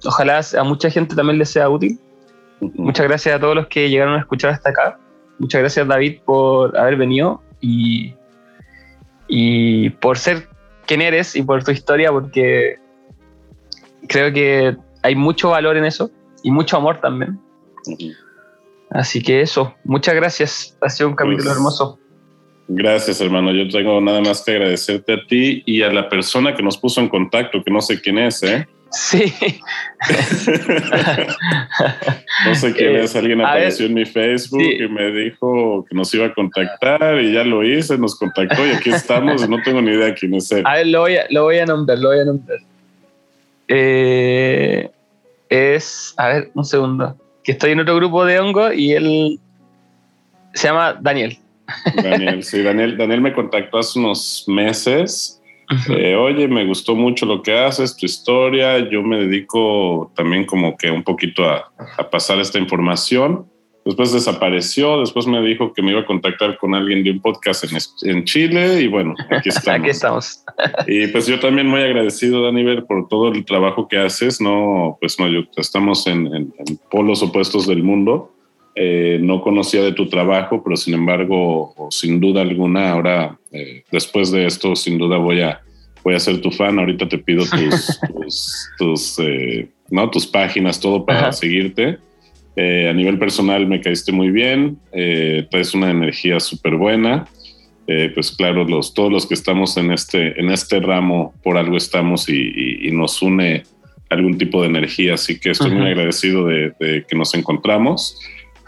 ojalá a mucha gente también le sea útil. Muchas gracias a todos los que llegaron a escuchar hasta acá. Muchas gracias David por haber venido y, y por ser quien eres y por tu historia, porque creo que hay mucho valor en eso y mucho amor también. Así que eso, muchas gracias. Ha sido un capítulo pues, hermoso. Gracias, hermano. Yo tengo nada más que agradecerte a ti y a la persona que nos puso en contacto, que no sé quién es, ¿eh? Sí. no sé quién es, alguien apareció en mi Facebook y me dijo que nos iba a contactar y ya lo hice, nos contactó y aquí estamos y no tengo ni idea quién es él. A ver, lo voy a, lo voy a nombrar, lo voy a nombrar. Eh, es, a ver, un segundo, que estoy en otro grupo de hongo y él se llama Daniel. Daniel, sí, Daniel, Daniel me contactó hace unos meses eh, oye, me gustó mucho lo que haces, tu historia, yo me dedico también como que un poquito a, pasar esta información. Después desapareció, después me dijo que me iba a contactar con alguien de un podcast en, Chile y bueno, aquí estamos. aquí estamos. y pues yo también muy agradecido, Daniel, por todo el trabajo que haces. No, pues no, yo, estamos en, polos opuestos del mundo. Eh, no conocía de tu trabajo, pero sin embargo, sin duda alguna, ahora, eh, después de esto, sin duda voy a, voy a ser tu fan. Ahorita te pido tus, tus, eh, ¿no? tus páginas, todo para seguirte. A nivel personal me caíste muy bien, traes una energía súper buena. pues claro, los, todos los que estamos en este, en este ramo, por algo estamos y, nos une algún tipo de energía. Así que estoy muy agradecido de, de que nos encontramos.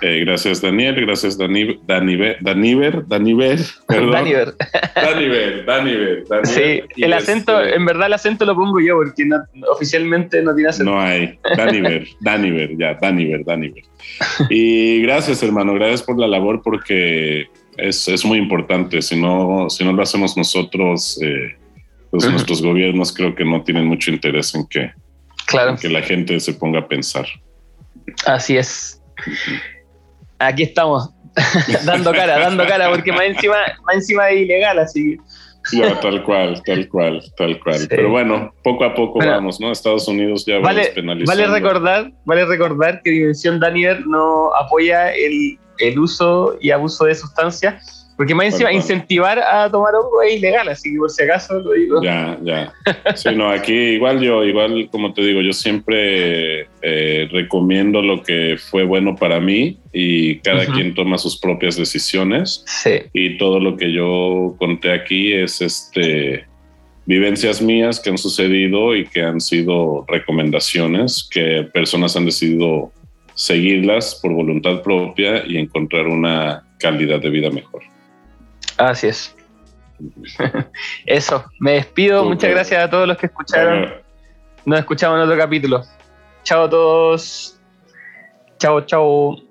Eh, gracias, Daniel. Gracias, Dani, Daniver. Daniver. Daniver. Daniver. Daniver. Daniver. Sí, el acento, en verdad el acento lo pongo yo porque oficialmente no tiene acento. No hay. Daniver. Daniver, ya. Daniver. Daniver. Y gracias, hermano. Gracias por la labor porque es, es muy importante. Si no, si no lo hacemos nosotros, eh, pues nuestros gobiernos creo que no tienen mucho interés en que, claro. que la gente se ponga a pensar. Así es aquí estamos, dando cara, dando cara, porque más encima, más encima es ilegal, así Ya, tal cual, tal cual, tal cual. Pero bueno, poco a poco vamos, ¿no? Estados Unidos ya vale, despenalizando. Vale recordar, vale recordar que Dimensión Daniel no apoya el, el uso y abuso de sustancias porque más encima, incentivar a tomar hongo es ilegal, así que por si acaso lo digo. Ya, ya. Sí, no, aquí igual yo, igual como te digo, yo siempre eh, recomiendo lo que fue bueno para mí y cada quien toma sus propias decisiones. Sí. Y todo lo que yo conté aquí es este vivencias mías que han sucedido y que han sido recomendaciones que personas han decidido seguirlas por voluntad propia y encontrar una calidad de vida mejor. Así es. Eso, me despido. Muchas gracias a todos los que escucharon. Nos escuchamos en otro capítulo. Chao a todos. Chao, chao.